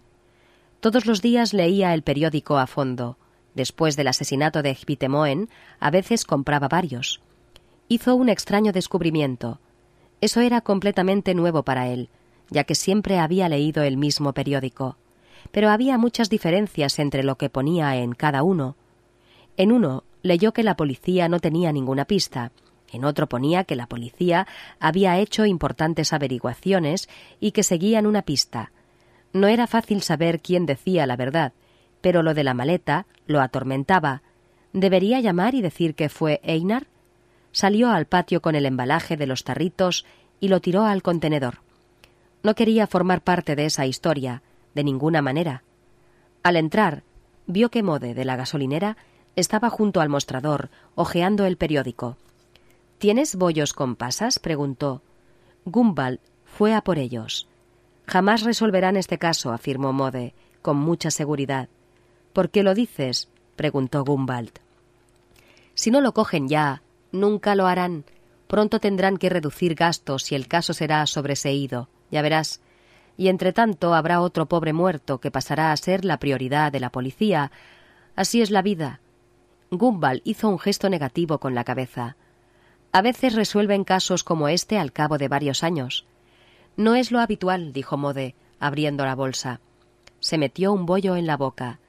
A: Todos los días leía el periódico a fondo. Después del asesinato de Hvitemoen, a veces compraba varios. Hizo un extraño descubrimiento. Eso era completamente nuevo para él, ya que siempre había leído el mismo periódico. Pero había muchas diferencias entre lo que ponía en cada uno. En uno leyó que la policía no tenía ninguna pista, en otro ponía que la policía había hecho importantes averiguaciones y que seguían una pista. No era fácil saber quién decía la verdad, pero lo de la maleta lo atormentaba. ¿Debería llamar y decir que fue Einar? Salió al patio con el embalaje de los tarritos y lo tiró al contenedor. No quería formar parte de esa historia, de ninguna manera. Al entrar, vio que Mode, de la gasolinera, estaba junto al mostrador, hojeando el periódico. ¿Tienes bollos con pasas? preguntó. Gumbal fue a por ellos. Jamás resolverán este caso, afirmó Mode, con mucha seguridad. ¿Por qué lo dices? preguntó Gumbald. Si no lo cogen ya, nunca lo harán. Pronto tendrán que reducir gastos y el caso será sobreseído ya verás. Y entre tanto habrá otro pobre muerto que pasará a ser la prioridad de la policía. Así es la vida. Gumbal hizo un gesto negativo con la cabeza. A veces resuelven casos como este al cabo de varios años. No es lo habitual, dijo Mode, abriendo la bolsa. Se metió un bollo en la boca.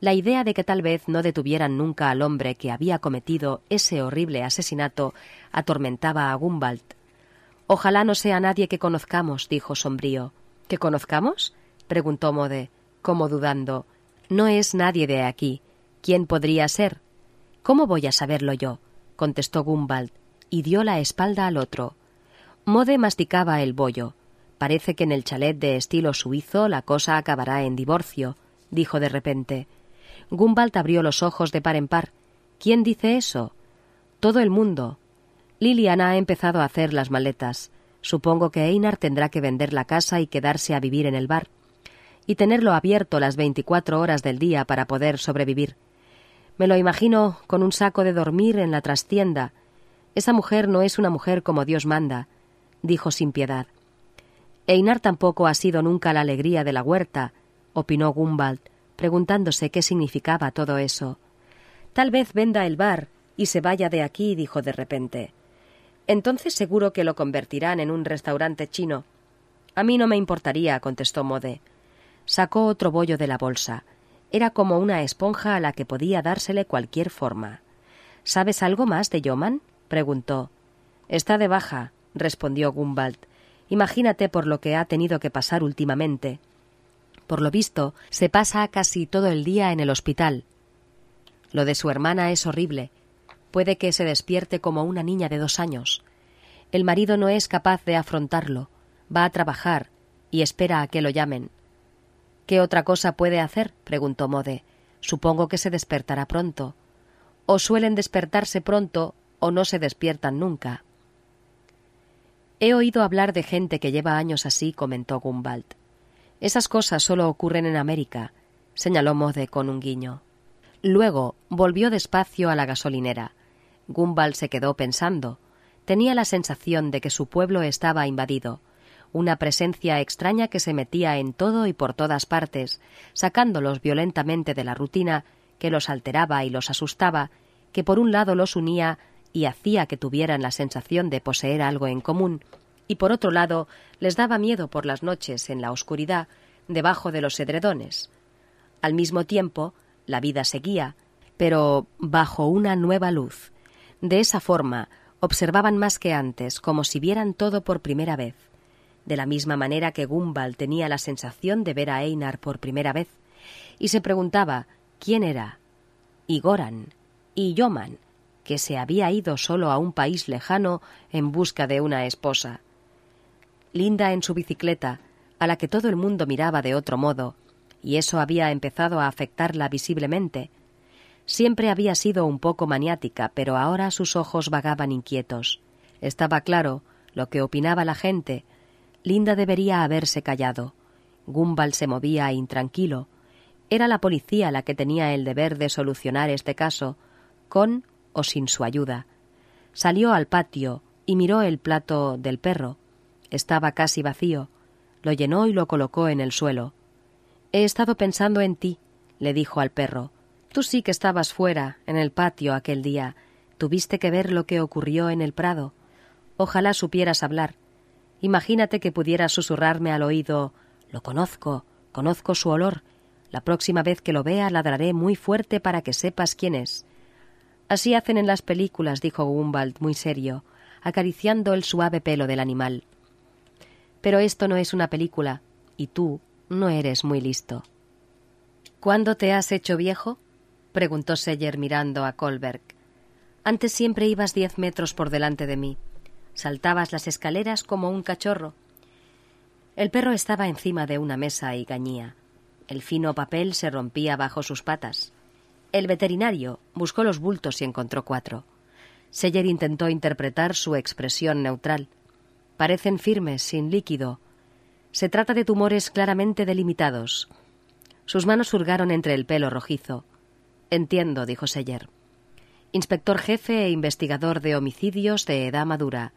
A: La idea de que tal vez no detuvieran nunca al hombre que había cometido ese horrible asesinato atormentaba a Gumbalt. Ojalá no sea nadie que conozcamos, dijo sombrío. ¿Que conozcamos? preguntó Mode, como dudando. No es nadie de aquí. ¿Quién podría ser? ¿Cómo voy a saberlo yo? contestó Gumbald, y dio la espalda al otro. Mode masticaba el bollo. Parece que en el chalet de estilo suizo la cosa acabará en divorcio, dijo de repente. Gumbald abrió los ojos de par en par. ¿Quién dice eso? Todo el mundo. Liliana ha empezado a hacer las maletas. Supongo que Einar tendrá que vender la casa y quedarse a vivir en el bar. Y tenerlo abierto las veinticuatro horas del día para poder sobrevivir. Me lo imagino con un saco de dormir en la trastienda. Esa mujer no es una mujer como Dios manda, dijo sin piedad. Einar tampoco ha sido nunca la alegría de la huerta, opinó Gumbald, preguntándose qué significaba todo eso. Tal vez venda el bar y se vaya de aquí, dijo de repente. Entonces seguro que lo convertirán en un restaurante chino. A mí no me importaría, contestó Mode. Sacó otro bollo de la bolsa. Era como una esponja a la que podía dársele cualquier forma. ¿Sabes algo más de Yoman? preguntó. Está de baja, respondió Gumbald. Imagínate por lo que ha tenido que pasar últimamente. Por lo visto, se pasa casi todo el día en el hospital. Lo de su hermana es horrible. Puede que se despierte como una niña de dos años. El marido no es capaz de afrontarlo, va a trabajar y espera a que lo llamen. ¿Qué otra cosa puede hacer? preguntó Mode. Supongo que se despertará pronto. O suelen despertarse pronto o no se despiertan nunca. He oído hablar de gente que lleva años así, comentó Gumbald. Esas cosas solo ocurren en América, señaló Mode con un guiño. Luego volvió despacio a la gasolinera. Gumball se quedó pensando. Tenía la sensación de que su pueblo estaba invadido, una presencia extraña que se metía en todo y por todas partes, sacándolos violentamente de la rutina, que los alteraba y los asustaba, que por un lado los unía y hacía que tuvieran la sensación de poseer algo en común, y por otro lado les daba miedo por las noches en la oscuridad, debajo de los edredones. Al mismo tiempo, la vida seguía, pero bajo una nueva luz. De esa forma, observaban más que antes, como si vieran todo por primera vez. De la misma manera que Gumball tenía la sensación de ver a Einar por primera vez, y se preguntaba quién era. Y Goran, y Yoman, que se había ido solo a un país lejano en busca de una esposa. Linda en su bicicleta, a la que todo el mundo miraba de otro modo, y eso había empezado a afectarla visiblemente. Siempre había sido un poco maniática, pero ahora sus ojos vagaban inquietos. Estaba claro lo que opinaba la gente. Linda debería haberse callado. Gumball se movía intranquilo. Era la policía la que tenía el deber de solucionar este caso, con o sin su ayuda. Salió al patio y miró el plato del perro. Estaba casi vacío. Lo llenó y lo colocó en el suelo. He estado pensando en ti, le dijo al perro. Tú sí que estabas fuera, en el patio, aquel día. Tuviste que ver lo que ocurrió en el prado. Ojalá supieras hablar. Imagínate que pudieras susurrarme al oído Lo conozco, conozco su olor. La próxima vez que lo vea ladraré muy fuerte para que sepas quién es. Así hacen en las películas, dijo Gumbald muy serio, acariciando el suave pelo del animal. Pero esto no es una película, y tú no eres muy listo. ¿Cuándo te has hecho viejo? Preguntó Seller mirando a Colberg. Antes siempre ibas diez metros por delante de mí. Saltabas las escaleras como un cachorro. El perro estaba encima de una mesa y gañía. El fino papel se rompía bajo sus patas. El veterinario buscó los bultos y encontró cuatro. Seller intentó interpretar su expresión neutral. Parecen firmes, sin líquido, se trata de tumores claramente delimitados. Sus manos hurgaron entre el pelo rojizo. Entiendo, dijo Seller. Inspector jefe e investigador de homicidios de edad madura,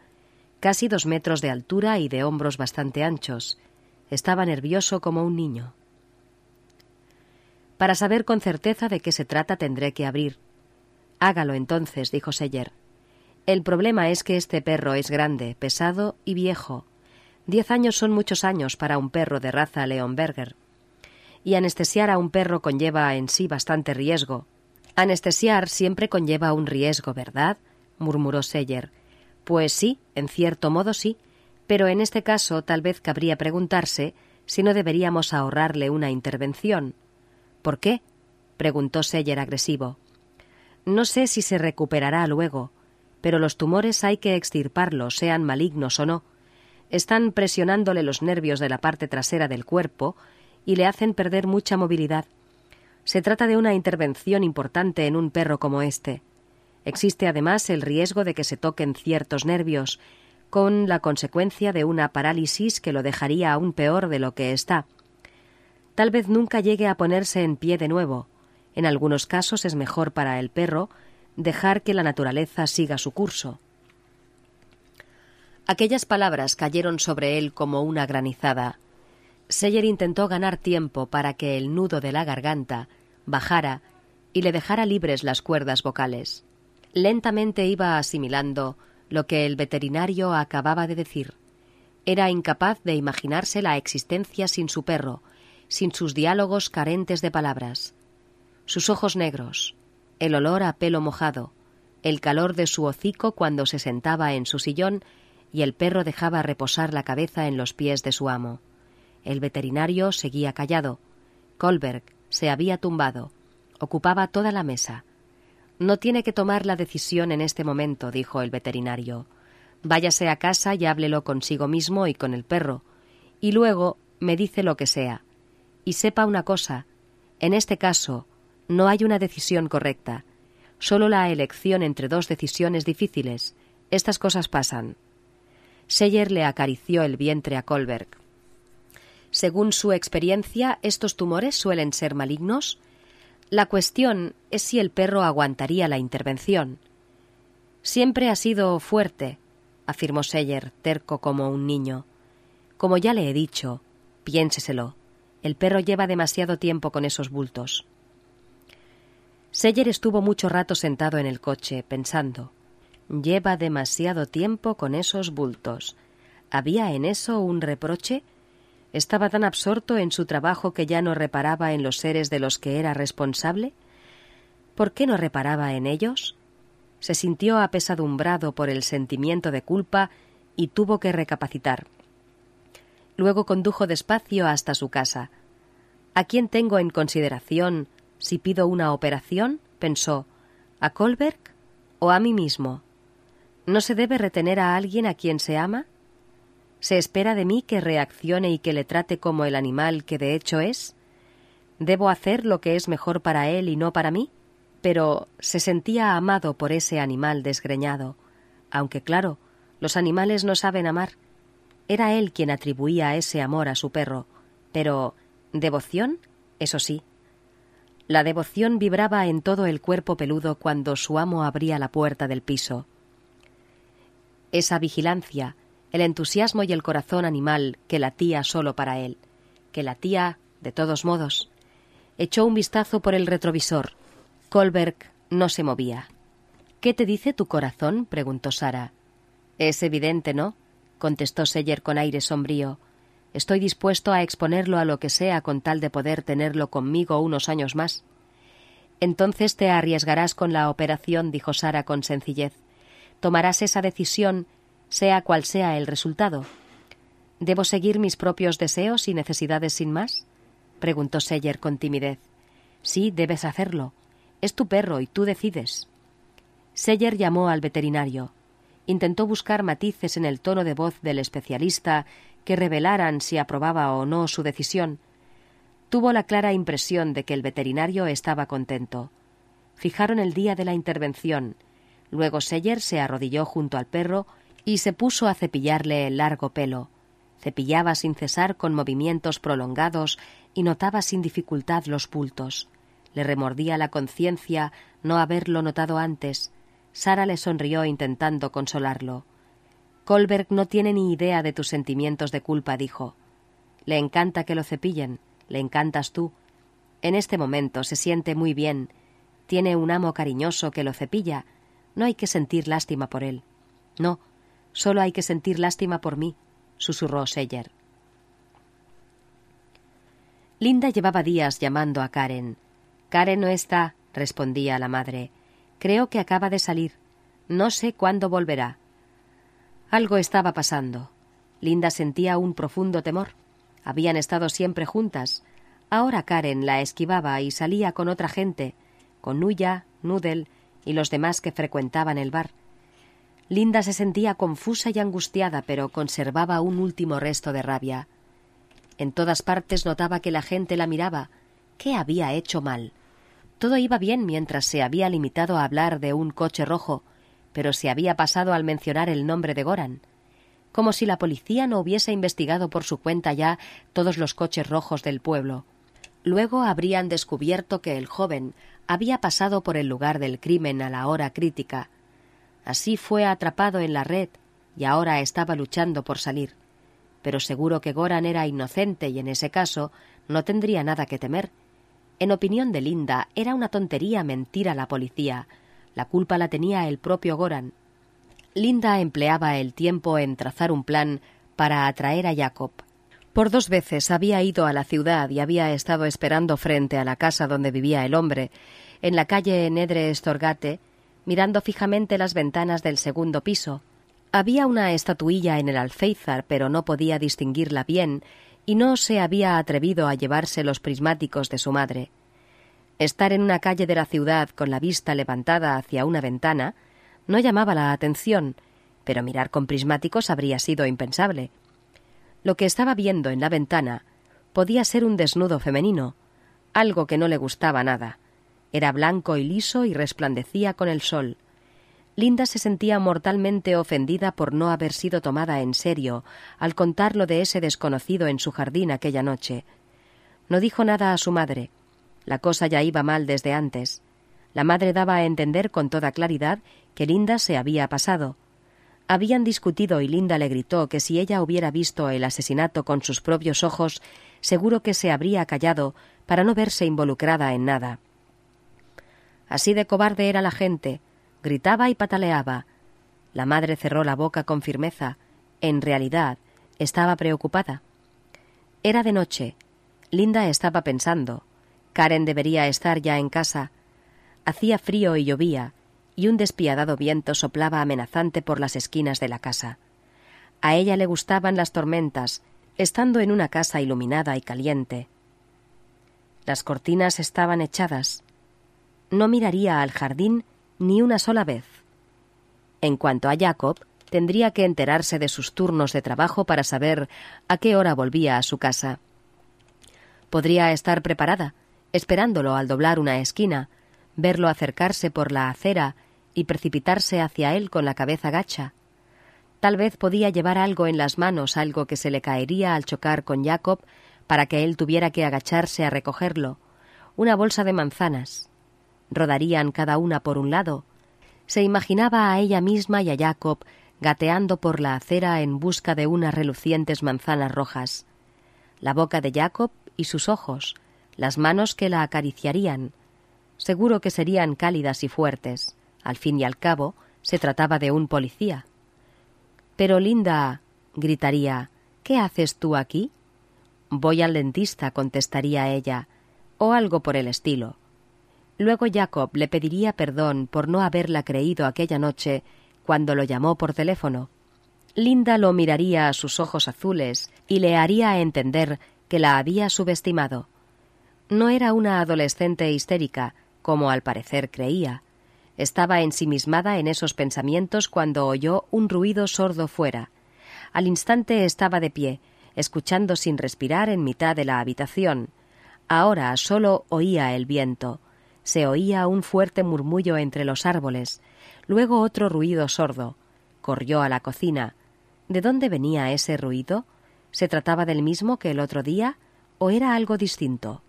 A: casi dos metros de altura y de hombros bastante anchos. Estaba nervioso como un niño. Para saber con certeza de qué se trata tendré que abrir. Hágalo entonces, dijo Seller. El problema es que este perro es grande, pesado y viejo. Diez años son muchos años para un perro de raza Leonberger. Y anestesiar a un perro conlleva en sí bastante riesgo. Anestesiar siempre conlleva un riesgo, ¿verdad? murmuró Seller. Pues sí, en cierto modo sí, pero en este caso tal vez cabría preguntarse si no deberíamos ahorrarle una intervención. ¿Por qué? preguntó Seller agresivo. No sé si se recuperará luego, pero los tumores hay que extirparlos, sean malignos o no están presionándole los nervios de la parte trasera del cuerpo y le hacen perder mucha movilidad. Se trata de una intervención importante en un perro como este. Existe además el riesgo de que se toquen ciertos nervios, con la consecuencia de una parálisis que lo dejaría aún peor de lo que está. Tal vez nunca llegue a ponerse en pie de nuevo. En algunos casos es mejor para el perro dejar que la naturaleza siga su curso. Aquellas palabras cayeron sobre él como una granizada. Seyer intentó ganar tiempo para que el nudo de la garganta bajara y le dejara libres las cuerdas vocales. Lentamente iba asimilando lo que el veterinario acababa de decir. Era incapaz de imaginarse la existencia sin su perro, sin sus diálogos carentes de palabras. Sus ojos negros, el olor a pelo mojado, el calor de su hocico cuando se sentaba en su sillón y el perro dejaba reposar la cabeza en los pies de su amo. El veterinario seguía callado. Colberg se había tumbado. Ocupaba toda la mesa. No tiene que tomar la decisión en este momento, dijo el veterinario. Váyase a casa y háblelo consigo mismo y con el perro, y luego me dice lo que sea. Y sepa una cosa, en este caso no hay una decisión correcta, solo la elección entre dos decisiones difíciles. Estas cosas pasan. Seyer le acarició el vientre a Colberg. Según su experiencia, ¿estos tumores suelen ser malignos? La cuestión es si el perro aguantaría la intervención. Siempre ha sido fuerte, afirmó Seller, terco como un niño. Como ya le he dicho, piénseselo. El perro lleva demasiado tiempo con esos bultos. Seller estuvo mucho rato sentado en el coche, pensando. Lleva demasiado tiempo con esos bultos. ¿Había en eso un reproche? ¿Estaba tan absorto en su trabajo que ya no reparaba en los seres de los que era responsable? ¿Por qué no reparaba en ellos? Se sintió apesadumbrado por el sentimiento de culpa y tuvo que recapacitar. Luego condujo despacio hasta su casa. ¿A quién tengo en consideración si pido una operación? pensó. ¿A Colberg o a mí mismo? ¿No se debe retener a alguien a quien se ama? ¿Se espera de mí que reaccione y que le trate como el animal que de hecho es? ¿Debo hacer lo que es mejor para él y no para mí? Pero se sentía amado por ese animal desgreñado, aunque claro, los animales no saben amar. Era él quien atribuía ese amor a su perro, pero ¿devoción? Eso sí. La devoción vibraba en todo el cuerpo peludo cuando su amo abría la puerta del piso. Esa vigilancia, el entusiasmo y el corazón animal que latía solo para él, que latía de todos modos. Echó un vistazo por el retrovisor. Colberg no se movía. ¿Qué te dice tu corazón? preguntó Sara. Es evidente, ¿no? contestó Seller con aire sombrío. Estoy dispuesto a exponerlo a lo que sea con tal de poder tenerlo conmigo unos años más. Entonces te arriesgarás con la operación, dijo Sara con sencillez. Tomarás esa decisión sea cual sea el resultado. ¿Debo seguir mis propios deseos y necesidades sin más? preguntó Seller con timidez. Sí, debes hacerlo. Es tu perro y tú decides. Seller llamó al veterinario. Intentó buscar matices en el tono de voz del especialista que revelaran si aprobaba o no su decisión. Tuvo la clara impresión de que el veterinario estaba contento. Fijaron el día de la intervención. Luego Seller se arrodilló junto al perro y se puso a cepillarle el largo pelo. Cepillaba sin cesar con movimientos prolongados y notaba sin dificultad los bultos. Le remordía la conciencia no haberlo notado antes. Sara le sonrió intentando consolarlo. Colberg no tiene ni idea de tus sentimientos de culpa, dijo. Le encanta que lo cepillen, le encantas tú. En este momento se siente muy bien. Tiene un amo cariñoso que lo cepilla. No hay que sentir lástima por él. No, Solo hay que sentir lástima por mí, susurró Seller. Linda llevaba días llamando a Karen. Karen no está, respondía la madre. Creo que acaba de salir. No sé cuándo volverá. Algo estaba pasando. Linda sentía un profundo temor. Habían estado siempre juntas. Ahora Karen la esquivaba y salía con otra gente, con Nuya, Nudel y los demás que frecuentaban el bar. Linda se sentía confusa y angustiada, pero conservaba un último resto de rabia. En todas partes notaba que la gente la miraba. ¿Qué había hecho mal? Todo iba bien mientras se había limitado a hablar de un coche rojo, pero se había pasado al mencionar el nombre de Goran. Como si la policía no hubiese investigado por su cuenta ya todos los coches rojos del pueblo. Luego habrían descubierto que el joven había pasado por el lugar del crimen a la hora crítica, Así fue atrapado en la red y ahora estaba luchando por salir. Pero seguro que Goran era inocente y en ese caso no tendría nada que temer. En opinión de Linda, era una tontería mentir a la policía. La culpa la tenía el propio Goran. Linda empleaba el tiempo en trazar un plan para atraer a Jacob. Por dos veces había ido a la ciudad y había estado esperando frente a la casa donde vivía el hombre, en la calle Nedre Storgate, mirando fijamente las ventanas del segundo piso. Había una estatuilla en el alféizar, pero no podía distinguirla bien, y no se había atrevido a llevarse los prismáticos de su madre. Estar en una calle de la ciudad con la vista levantada hacia una ventana no llamaba la atención, pero mirar con prismáticos habría sido impensable. Lo que estaba viendo en la ventana podía ser un desnudo femenino, algo que no le gustaba nada. Era blanco y liso y resplandecía con el sol. Linda se sentía mortalmente ofendida por no haber sido tomada en serio al contar lo de ese desconocido en su jardín aquella noche. No dijo nada a su madre. La cosa ya iba mal desde antes. La madre daba a entender con toda claridad que Linda se había pasado. Habían discutido y Linda le gritó que si ella hubiera visto el asesinato con sus propios ojos, seguro que se habría callado para no verse involucrada en nada. Así de cobarde era la gente, gritaba y pataleaba. La madre cerró la boca con firmeza. En realidad, estaba preocupada. Era de noche. Linda estaba pensando. Karen debería estar ya en casa. Hacía frío y llovía, y un despiadado viento soplaba amenazante por las esquinas de la casa. A ella le gustaban las tormentas, estando en una casa iluminada y caliente. Las cortinas estaban echadas. No miraría al jardín ni una sola vez. En cuanto a Jacob, tendría que enterarse de sus turnos de trabajo para saber a qué hora volvía a su casa. Podría estar preparada, esperándolo al doblar una esquina, verlo acercarse por la acera y precipitarse hacia él con la cabeza gacha. Tal vez podía llevar algo en las manos, algo que se le caería al chocar con Jacob, para que él tuviera que agacharse a recogerlo, una bolsa de manzanas. Rodarían cada una por un lado. Se imaginaba a ella misma y a Jacob gateando por la acera en busca de unas relucientes manzanas rojas. La boca de Jacob y sus ojos, las manos que la acariciarían. Seguro que serían cálidas y fuertes. Al fin y al cabo, se trataba de un policía. Pero Linda, gritaría, ¿qué haces tú aquí? Voy al dentista, contestaría ella, o algo por el estilo. Luego Jacob le pediría perdón por no haberla creído aquella noche cuando lo llamó por teléfono. Linda lo miraría a sus ojos azules y le haría entender que la había subestimado. No era una adolescente histérica, como al parecer creía. Estaba ensimismada en esos pensamientos cuando oyó un ruido sordo fuera. Al instante estaba de pie, escuchando sin respirar en mitad de la habitación. Ahora solo oía el viento. Se oía un fuerte murmullo entre los árboles, luego otro ruido sordo. Corrió a la cocina. ¿De dónde venía ese ruido? ¿Se trataba del mismo que el otro día o era algo distinto?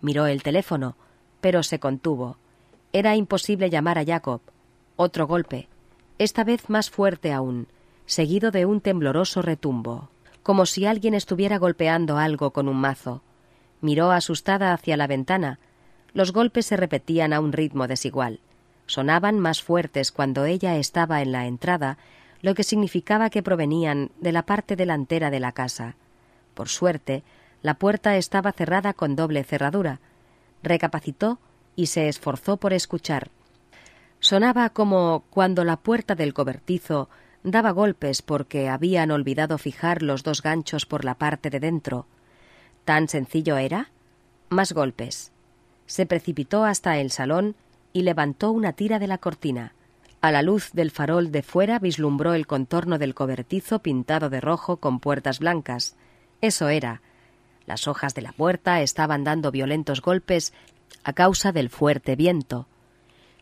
A: Miró el teléfono, pero se contuvo. Era imposible llamar a Jacob. Otro golpe, esta vez más fuerte aún, seguido de un tembloroso retumbo, como si alguien estuviera golpeando algo con un mazo. Miró asustada hacia la ventana. Los golpes se repetían a un ritmo desigual. Sonaban más fuertes cuando ella estaba en la entrada, lo que significaba que provenían de la parte delantera de la casa. Por suerte, la puerta estaba cerrada con doble cerradura. Recapacitó y se esforzó por escuchar. Sonaba como cuando la puerta del cobertizo daba golpes porque habían olvidado fijar los dos ganchos por la parte de dentro. ¿Tan sencillo era? Más golpes. Se precipitó hasta el salón y levantó una tira de la cortina. A la luz del farol de fuera vislumbró el contorno del cobertizo pintado de rojo con puertas blancas. Eso era. Las hojas de la puerta estaban dando violentos golpes a causa del fuerte viento.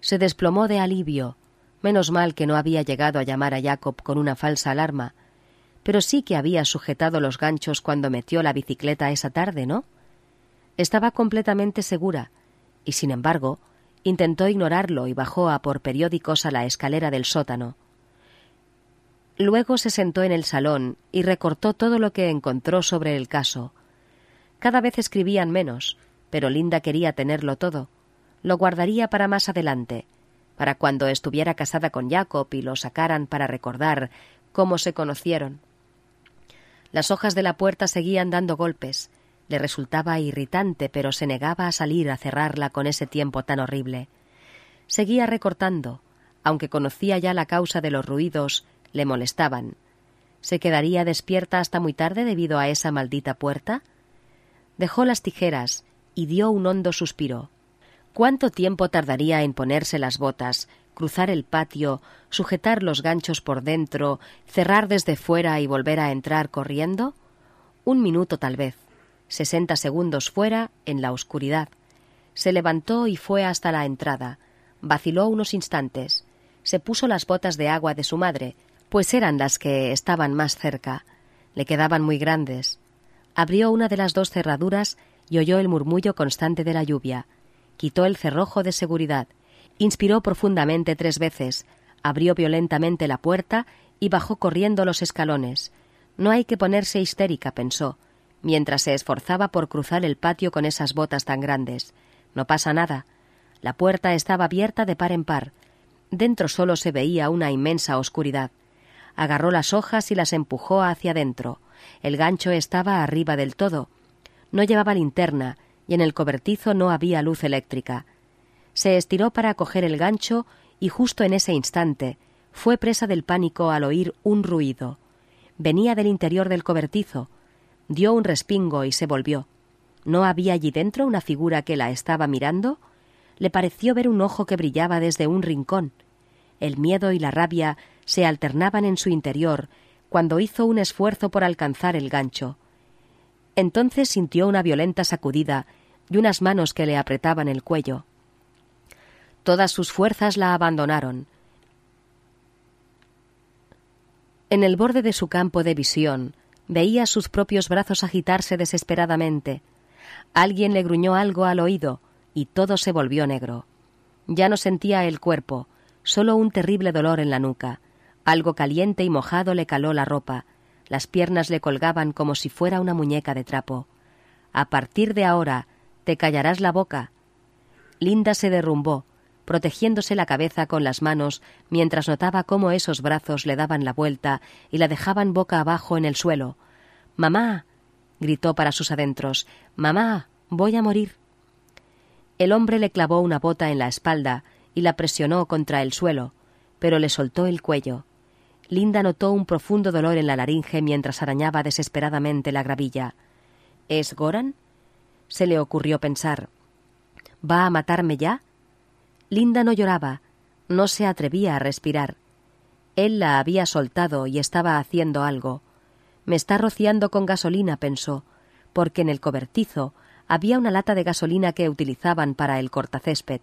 A: Se desplomó de alivio. Menos mal que no había llegado a llamar a Jacob con una falsa alarma. Pero sí que había sujetado los ganchos cuando metió la bicicleta esa tarde, ¿no? Estaba completamente segura, y sin embargo, intentó ignorarlo y bajó a por periódicos a la escalera del sótano. Luego se sentó en el salón y recortó todo lo que encontró sobre el caso. Cada vez escribían menos, pero Linda quería tenerlo todo. Lo guardaría para más adelante, para cuando estuviera casada con Jacob y lo sacaran para recordar cómo se conocieron. Las hojas de la puerta seguían dando golpes. Le resultaba irritante, pero se negaba a salir a cerrarla con ese tiempo tan horrible. Seguía recortando, aunque conocía ya la causa de los ruidos, le molestaban. ¿Se quedaría despierta hasta muy tarde debido a esa maldita puerta? Dejó las tijeras y dio un hondo suspiro. ¿Cuánto tiempo tardaría en ponerse las botas, cruzar el patio, sujetar los ganchos por dentro, cerrar desde fuera y volver a entrar corriendo? Un minuto tal vez. Sesenta segundos fuera, en la oscuridad. Se levantó y fue hasta la entrada. Vaciló unos instantes. Se puso las botas de agua de su madre, pues eran las que estaban más cerca. Le quedaban muy grandes. Abrió una de las dos cerraduras y oyó el murmullo constante de la lluvia. quitó el cerrojo de seguridad, inspiró profundamente tres veces, abrió violentamente la puerta y bajó corriendo los escalones. No hay que ponerse histérica, pensó, mientras se esforzaba por cruzar el patio con esas botas tan grandes. No pasa nada. La puerta estaba abierta de par en par. Dentro solo se veía una inmensa oscuridad. Agarró las hojas y las empujó hacia adentro. El gancho estaba arriba del todo. No llevaba linterna y en el cobertizo no había luz eléctrica. Se estiró para coger el gancho y justo en ese instante fue presa del pánico al oír un ruido. Venía del interior del cobertizo. Dio un respingo y se volvió. ¿No había allí dentro una figura que la estaba mirando? Le pareció ver un ojo que brillaba desde un rincón. El miedo y la rabia se alternaban en su interior cuando hizo un esfuerzo por alcanzar el gancho. Entonces sintió una violenta sacudida y unas manos que le apretaban el cuello. Todas sus fuerzas la abandonaron. En el borde de su campo de visión veía sus propios brazos agitarse desesperadamente. Alguien le gruñó algo al oído y todo se volvió negro. Ya no sentía el cuerpo, solo un terrible dolor en la nuca. Algo caliente y mojado le caló la ropa. Las piernas le colgaban como si fuera una muñeca de trapo. A partir de ahora te callarás la boca. Linda se derrumbó, protegiéndose la cabeza con las manos mientras notaba cómo esos brazos le daban la vuelta y la dejaban boca abajo en el suelo. Mamá. gritó para sus adentros. Mamá. voy a morir. El hombre le clavó una bota en la espalda y la presionó contra el suelo, pero le soltó el cuello. Linda notó un profundo dolor en la laringe mientras arañaba desesperadamente la gravilla. ¿Es Goran? Se le ocurrió pensar. ¿Va a matarme ya? Linda no lloraba, no se atrevía a respirar. Él la había soltado y estaba haciendo algo. Me está rociando con gasolina, pensó, porque en el cobertizo había una lata de gasolina que utilizaban para el cortacésped.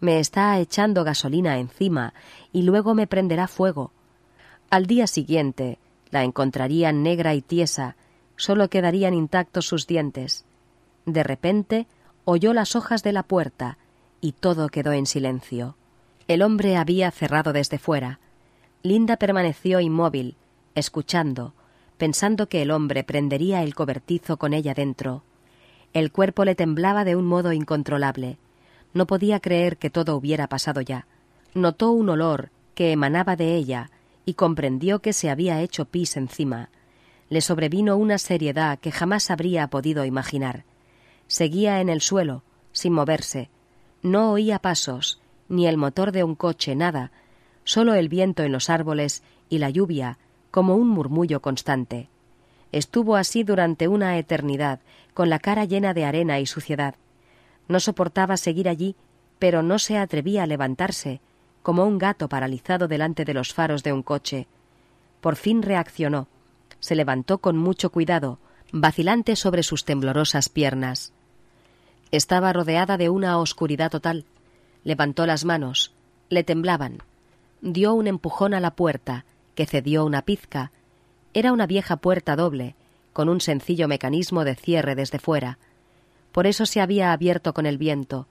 A: Me está echando gasolina encima y luego me prenderá fuego. Al día siguiente la encontrarían negra y tiesa, solo quedarían intactos sus dientes. De repente oyó las hojas de la puerta y todo quedó en silencio. El hombre había cerrado desde fuera. Linda permaneció inmóvil, escuchando, pensando que el hombre prendería el cobertizo con ella dentro. El cuerpo le temblaba de un modo incontrolable. No podía creer que todo hubiera pasado ya. Notó un olor que emanaba de ella y comprendió que se había hecho pis encima. Le sobrevino una seriedad que jamás habría podido imaginar. Seguía en el suelo, sin moverse. No oía pasos, ni el motor de un coche, nada, solo el viento en los árboles y la lluvia, como un murmullo constante. Estuvo así durante una eternidad, con la cara llena de arena y suciedad. No soportaba seguir allí, pero no se atrevía a levantarse, como un gato paralizado delante de los faros de un coche. Por fin reaccionó. Se levantó con mucho cuidado, vacilante sobre sus temblorosas piernas. Estaba rodeada de una oscuridad total. Levantó las manos. Le temblaban. Dio un empujón a la puerta, que cedió una pizca. Era una vieja puerta doble, con un sencillo mecanismo de cierre desde fuera. Por eso se había abierto con el viento.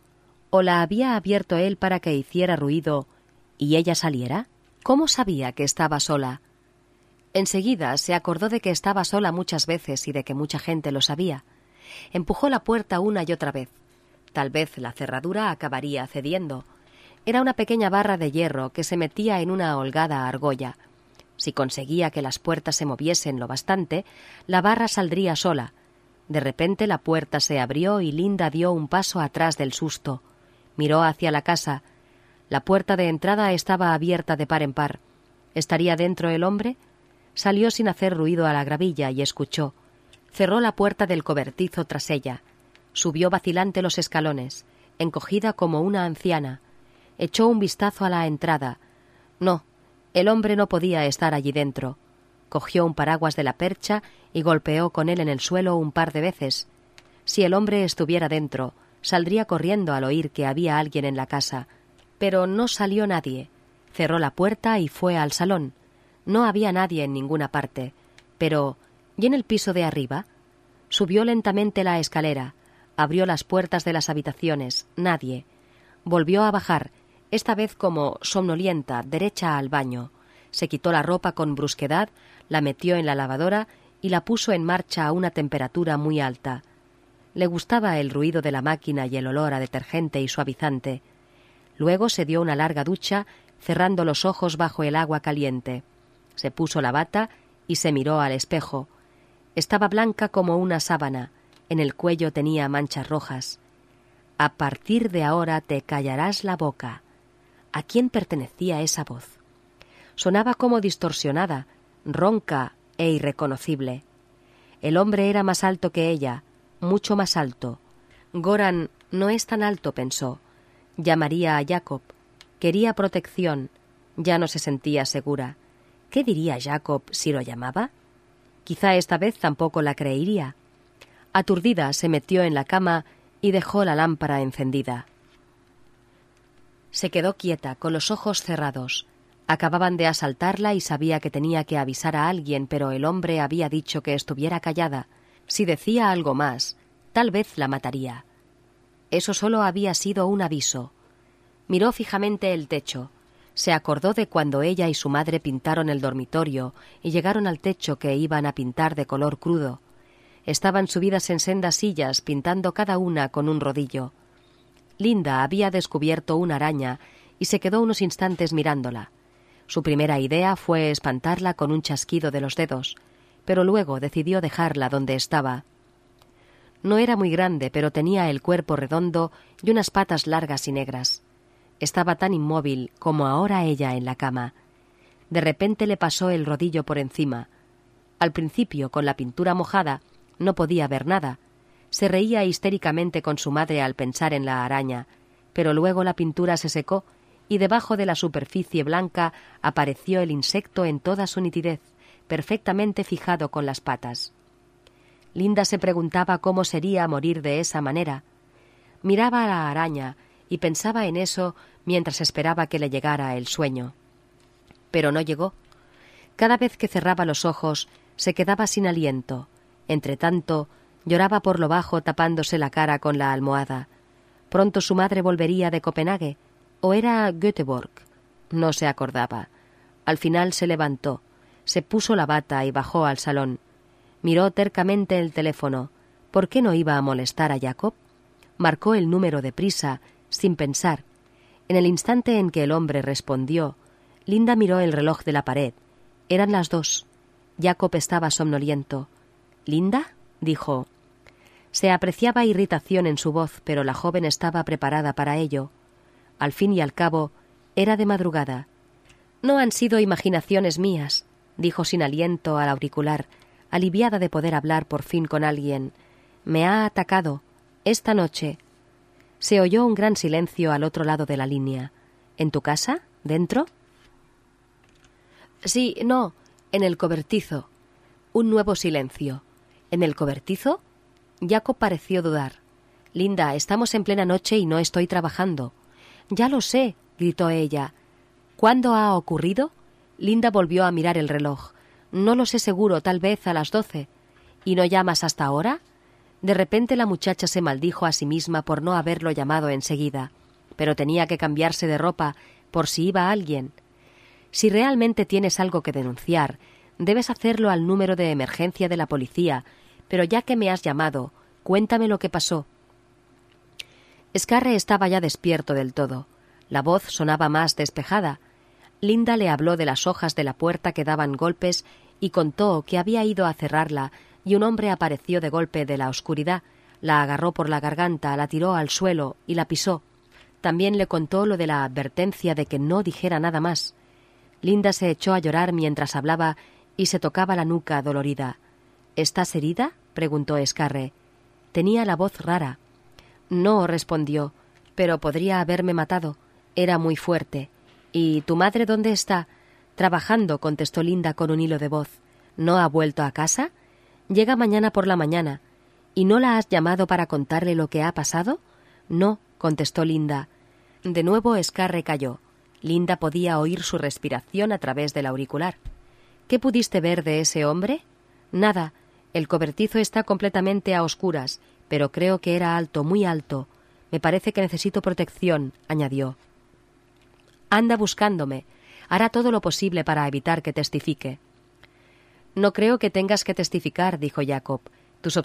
A: ¿O la había abierto él para que hiciera ruido y ella saliera? ¿Cómo sabía que estaba sola? Enseguida se acordó de que estaba sola muchas veces y de que mucha gente lo sabía. Empujó la puerta una y otra vez. Tal vez la cerradura acabaría cediendo. Era una pequeña barra de hierro que se metía en una holgada argolla. Si conseguía que las puertas se moviesen lo bastante, la barra saldría sola. De repente la puerta se abrió y Linda dio un paso atrás del susto. Miró hacia la casa. La puerta de entrada estaba abierta de par en par. ¿Estaría dentro el hombre? Salió sin hacer ruido a la gravilla y escuchó. Cerró la puerta del cobertizo tras ella. Subió vacilante los escalones, encogida como una anciana. Echó un vistazo a la entrada. No, el hombre no podía estar allí dentro. Cogió un paraguas de la percha y golpeó con él en el suelo un par de veces. Si el hombre estuviera dentro, saldría corriendo al oír que había alguien en la casa, pero no salió nadie. Cerró la puerta y fue al salón. No había nadie en ninguna parte. Pero, ¿y en el piso de arriba? Subió lentamente la escalera, Abrió las puertas de las habitaciones. Nadie. Volvió a bajar, esta vez como somnolienta, derecha al baño. Se quitó la ropa con brusquedad, la metió en la lavadora y la puso en marcha a una temperatura muy alta. Le gustaba el ruido de la máquina y el olor a detergente y suavizante. Luego se dio una larga ducha, cerrando los ojos bajo el agua caliente. Se puso la bata y se miró al espejo. Estaba blanca como una sábana. En el cuello tenía manchas rojas. A partir de ahora te callarás la boca. ¿A quién pertenecía esa voz? Sonaba como distorsionada, ronca e irreconocible. El hombre era más alto que ella, mucho más alto. Goran no es tan alto, pensó. Llamaría a Jacob. Quería protección. Ya no se sentía segura. ¿Qué diría Jacob si lo llamaba? Quizá esta vez tampoco la creería. Aturdida se metió en la cama y dejó la lámpara encendida. Se quedó quieta, con los ojos cerrados. Acababan de asaltarla y sabía que tenía que avisar a alguien, pero el hombre había dicho que estuviera callada. Si decía algo más, tal vez la mataría. Eso solo había sido un aviso. Miró fijamente el techo. Se acordó de cuando ella y su madre pintaron el dormitorio y llegaron al techo que iban a pintar de color crudo. Estaban subidas en sendas sillas, pintando cada una con un rodillo. Linda había descubierto una araña y se quedó unos instantes mirándola. Su primera idea fue espantarla con un chasquido de los dedos, pero luego decidió dejarla donde estaba. No era muy grande, pero tenía el cuerpo redondo y unas patas largas y negras. Estaba tan inmóvil como ahora ella en la cama. De repente le pasó el rodillo por encima. Al principio, con la pintura mojada, no podía ver nada, se reía histéricamente con su madre al pensar en la araña, pero luego la pintura se secó y debajo de la superficie blanca apareció el insecto en toda su nitidez, perfectamente fijado con las patas. Linda se preguntaba cómo sería morir de esa manera. Miraba a la araña y pensaba en eso mientras esperaba que le llegara el sueño. Pero no llegó. Cada vez que cerraba los ojos se quedaba sin aliento. Entretanto, Lloraba por lo bajo tapándose la cara con la almohada. Pronto su madre volvería de Copenhague, o era Göteborg. No se acordaba. Al final se levantó, se puso la bata y bajó al salón. Miró tercamente el teléfono. ¿Por qué no iba a molestar a Jacob? Marcó el número de prisa, sin pensar. En el instante en que el hombre respondió, Linda miró el reloj de la pared. Eran las dos. Jacob estaba somnoliento. ¿Linda? dijo. Se apreciaba irritación en su voz, pero la joven estaba preparada para ello. Al fin y al cabo, era de madrugada. No han sido imaginaciones mías, dijo sin aliento al auricular, aliviada de poder hablar por fin con alguien. Me ha atacado. Esta noche. Se oyó un gran silencio al otro lado de la línea. ¿En tu casa? ¿Dentro? Sí, no, en el cobertizo. Un nuevo silencio. ¿En el cobertizo? Jacob pareció dudar. Linda, estamos en plena noche y no estoy trabajando. Ya lo sé, gritó ella. ¿Cuándo ha ocurrido? Linda volvió a mirar el reloj. No lo sé seguro, tal vez a las doce. ¿Y no llamas hasta ahora? De repente la muchacha se maldijo a sí misma por no haberlo llamado enseguida. Pero tenía que cambiarse de ropa por si iba alguien. Si realmente tienes algo que denunciar, debes hacerlo al número de emergencia de la policía pero ya que me has llamado, cuéntame lo que pasó. Scarre estaba ya despierto del todo. La voz sonaba más despejada. Linda le habló de las hojas de la puerta que daban golpes y contó que había ido a cerrarla y un hombre apareció de golpe de la oscuridad, la agarró por la garganta, la tiró al suelo y la pisó. También le contó lo de la advertencia de que no dijera nada más. Linda se echó a llorar mientras hablaba y se tocaba la nuca dolorida. ¿Estás herida? preguntó Escarre. Tenía la voz rara. No, respondió, pero podría haberme matado. Era muy fuerte. ¿Y tu madre dónde está? Trabajando, contestó Linda con un hilo de voz. ¿No ha vuelto a casa? Llega mañana por la mañana. ¿Y no la has llamado para contarle lo que ha pasado? No, contestó Linda. De nuevo Escarre cayó. Linda podía oír su respiración a través del auricular. ¿Qué pudiste ver de ese hombre? Nada. El cobertizo está completamente a oscuras, pero creo que era alto, muy alto. Me parece que necesito protección, añadió. Anda buscándome. Hará todo lo posible para evitar que testifique. No creo que tengas que testificar, dijo Jacob. Tus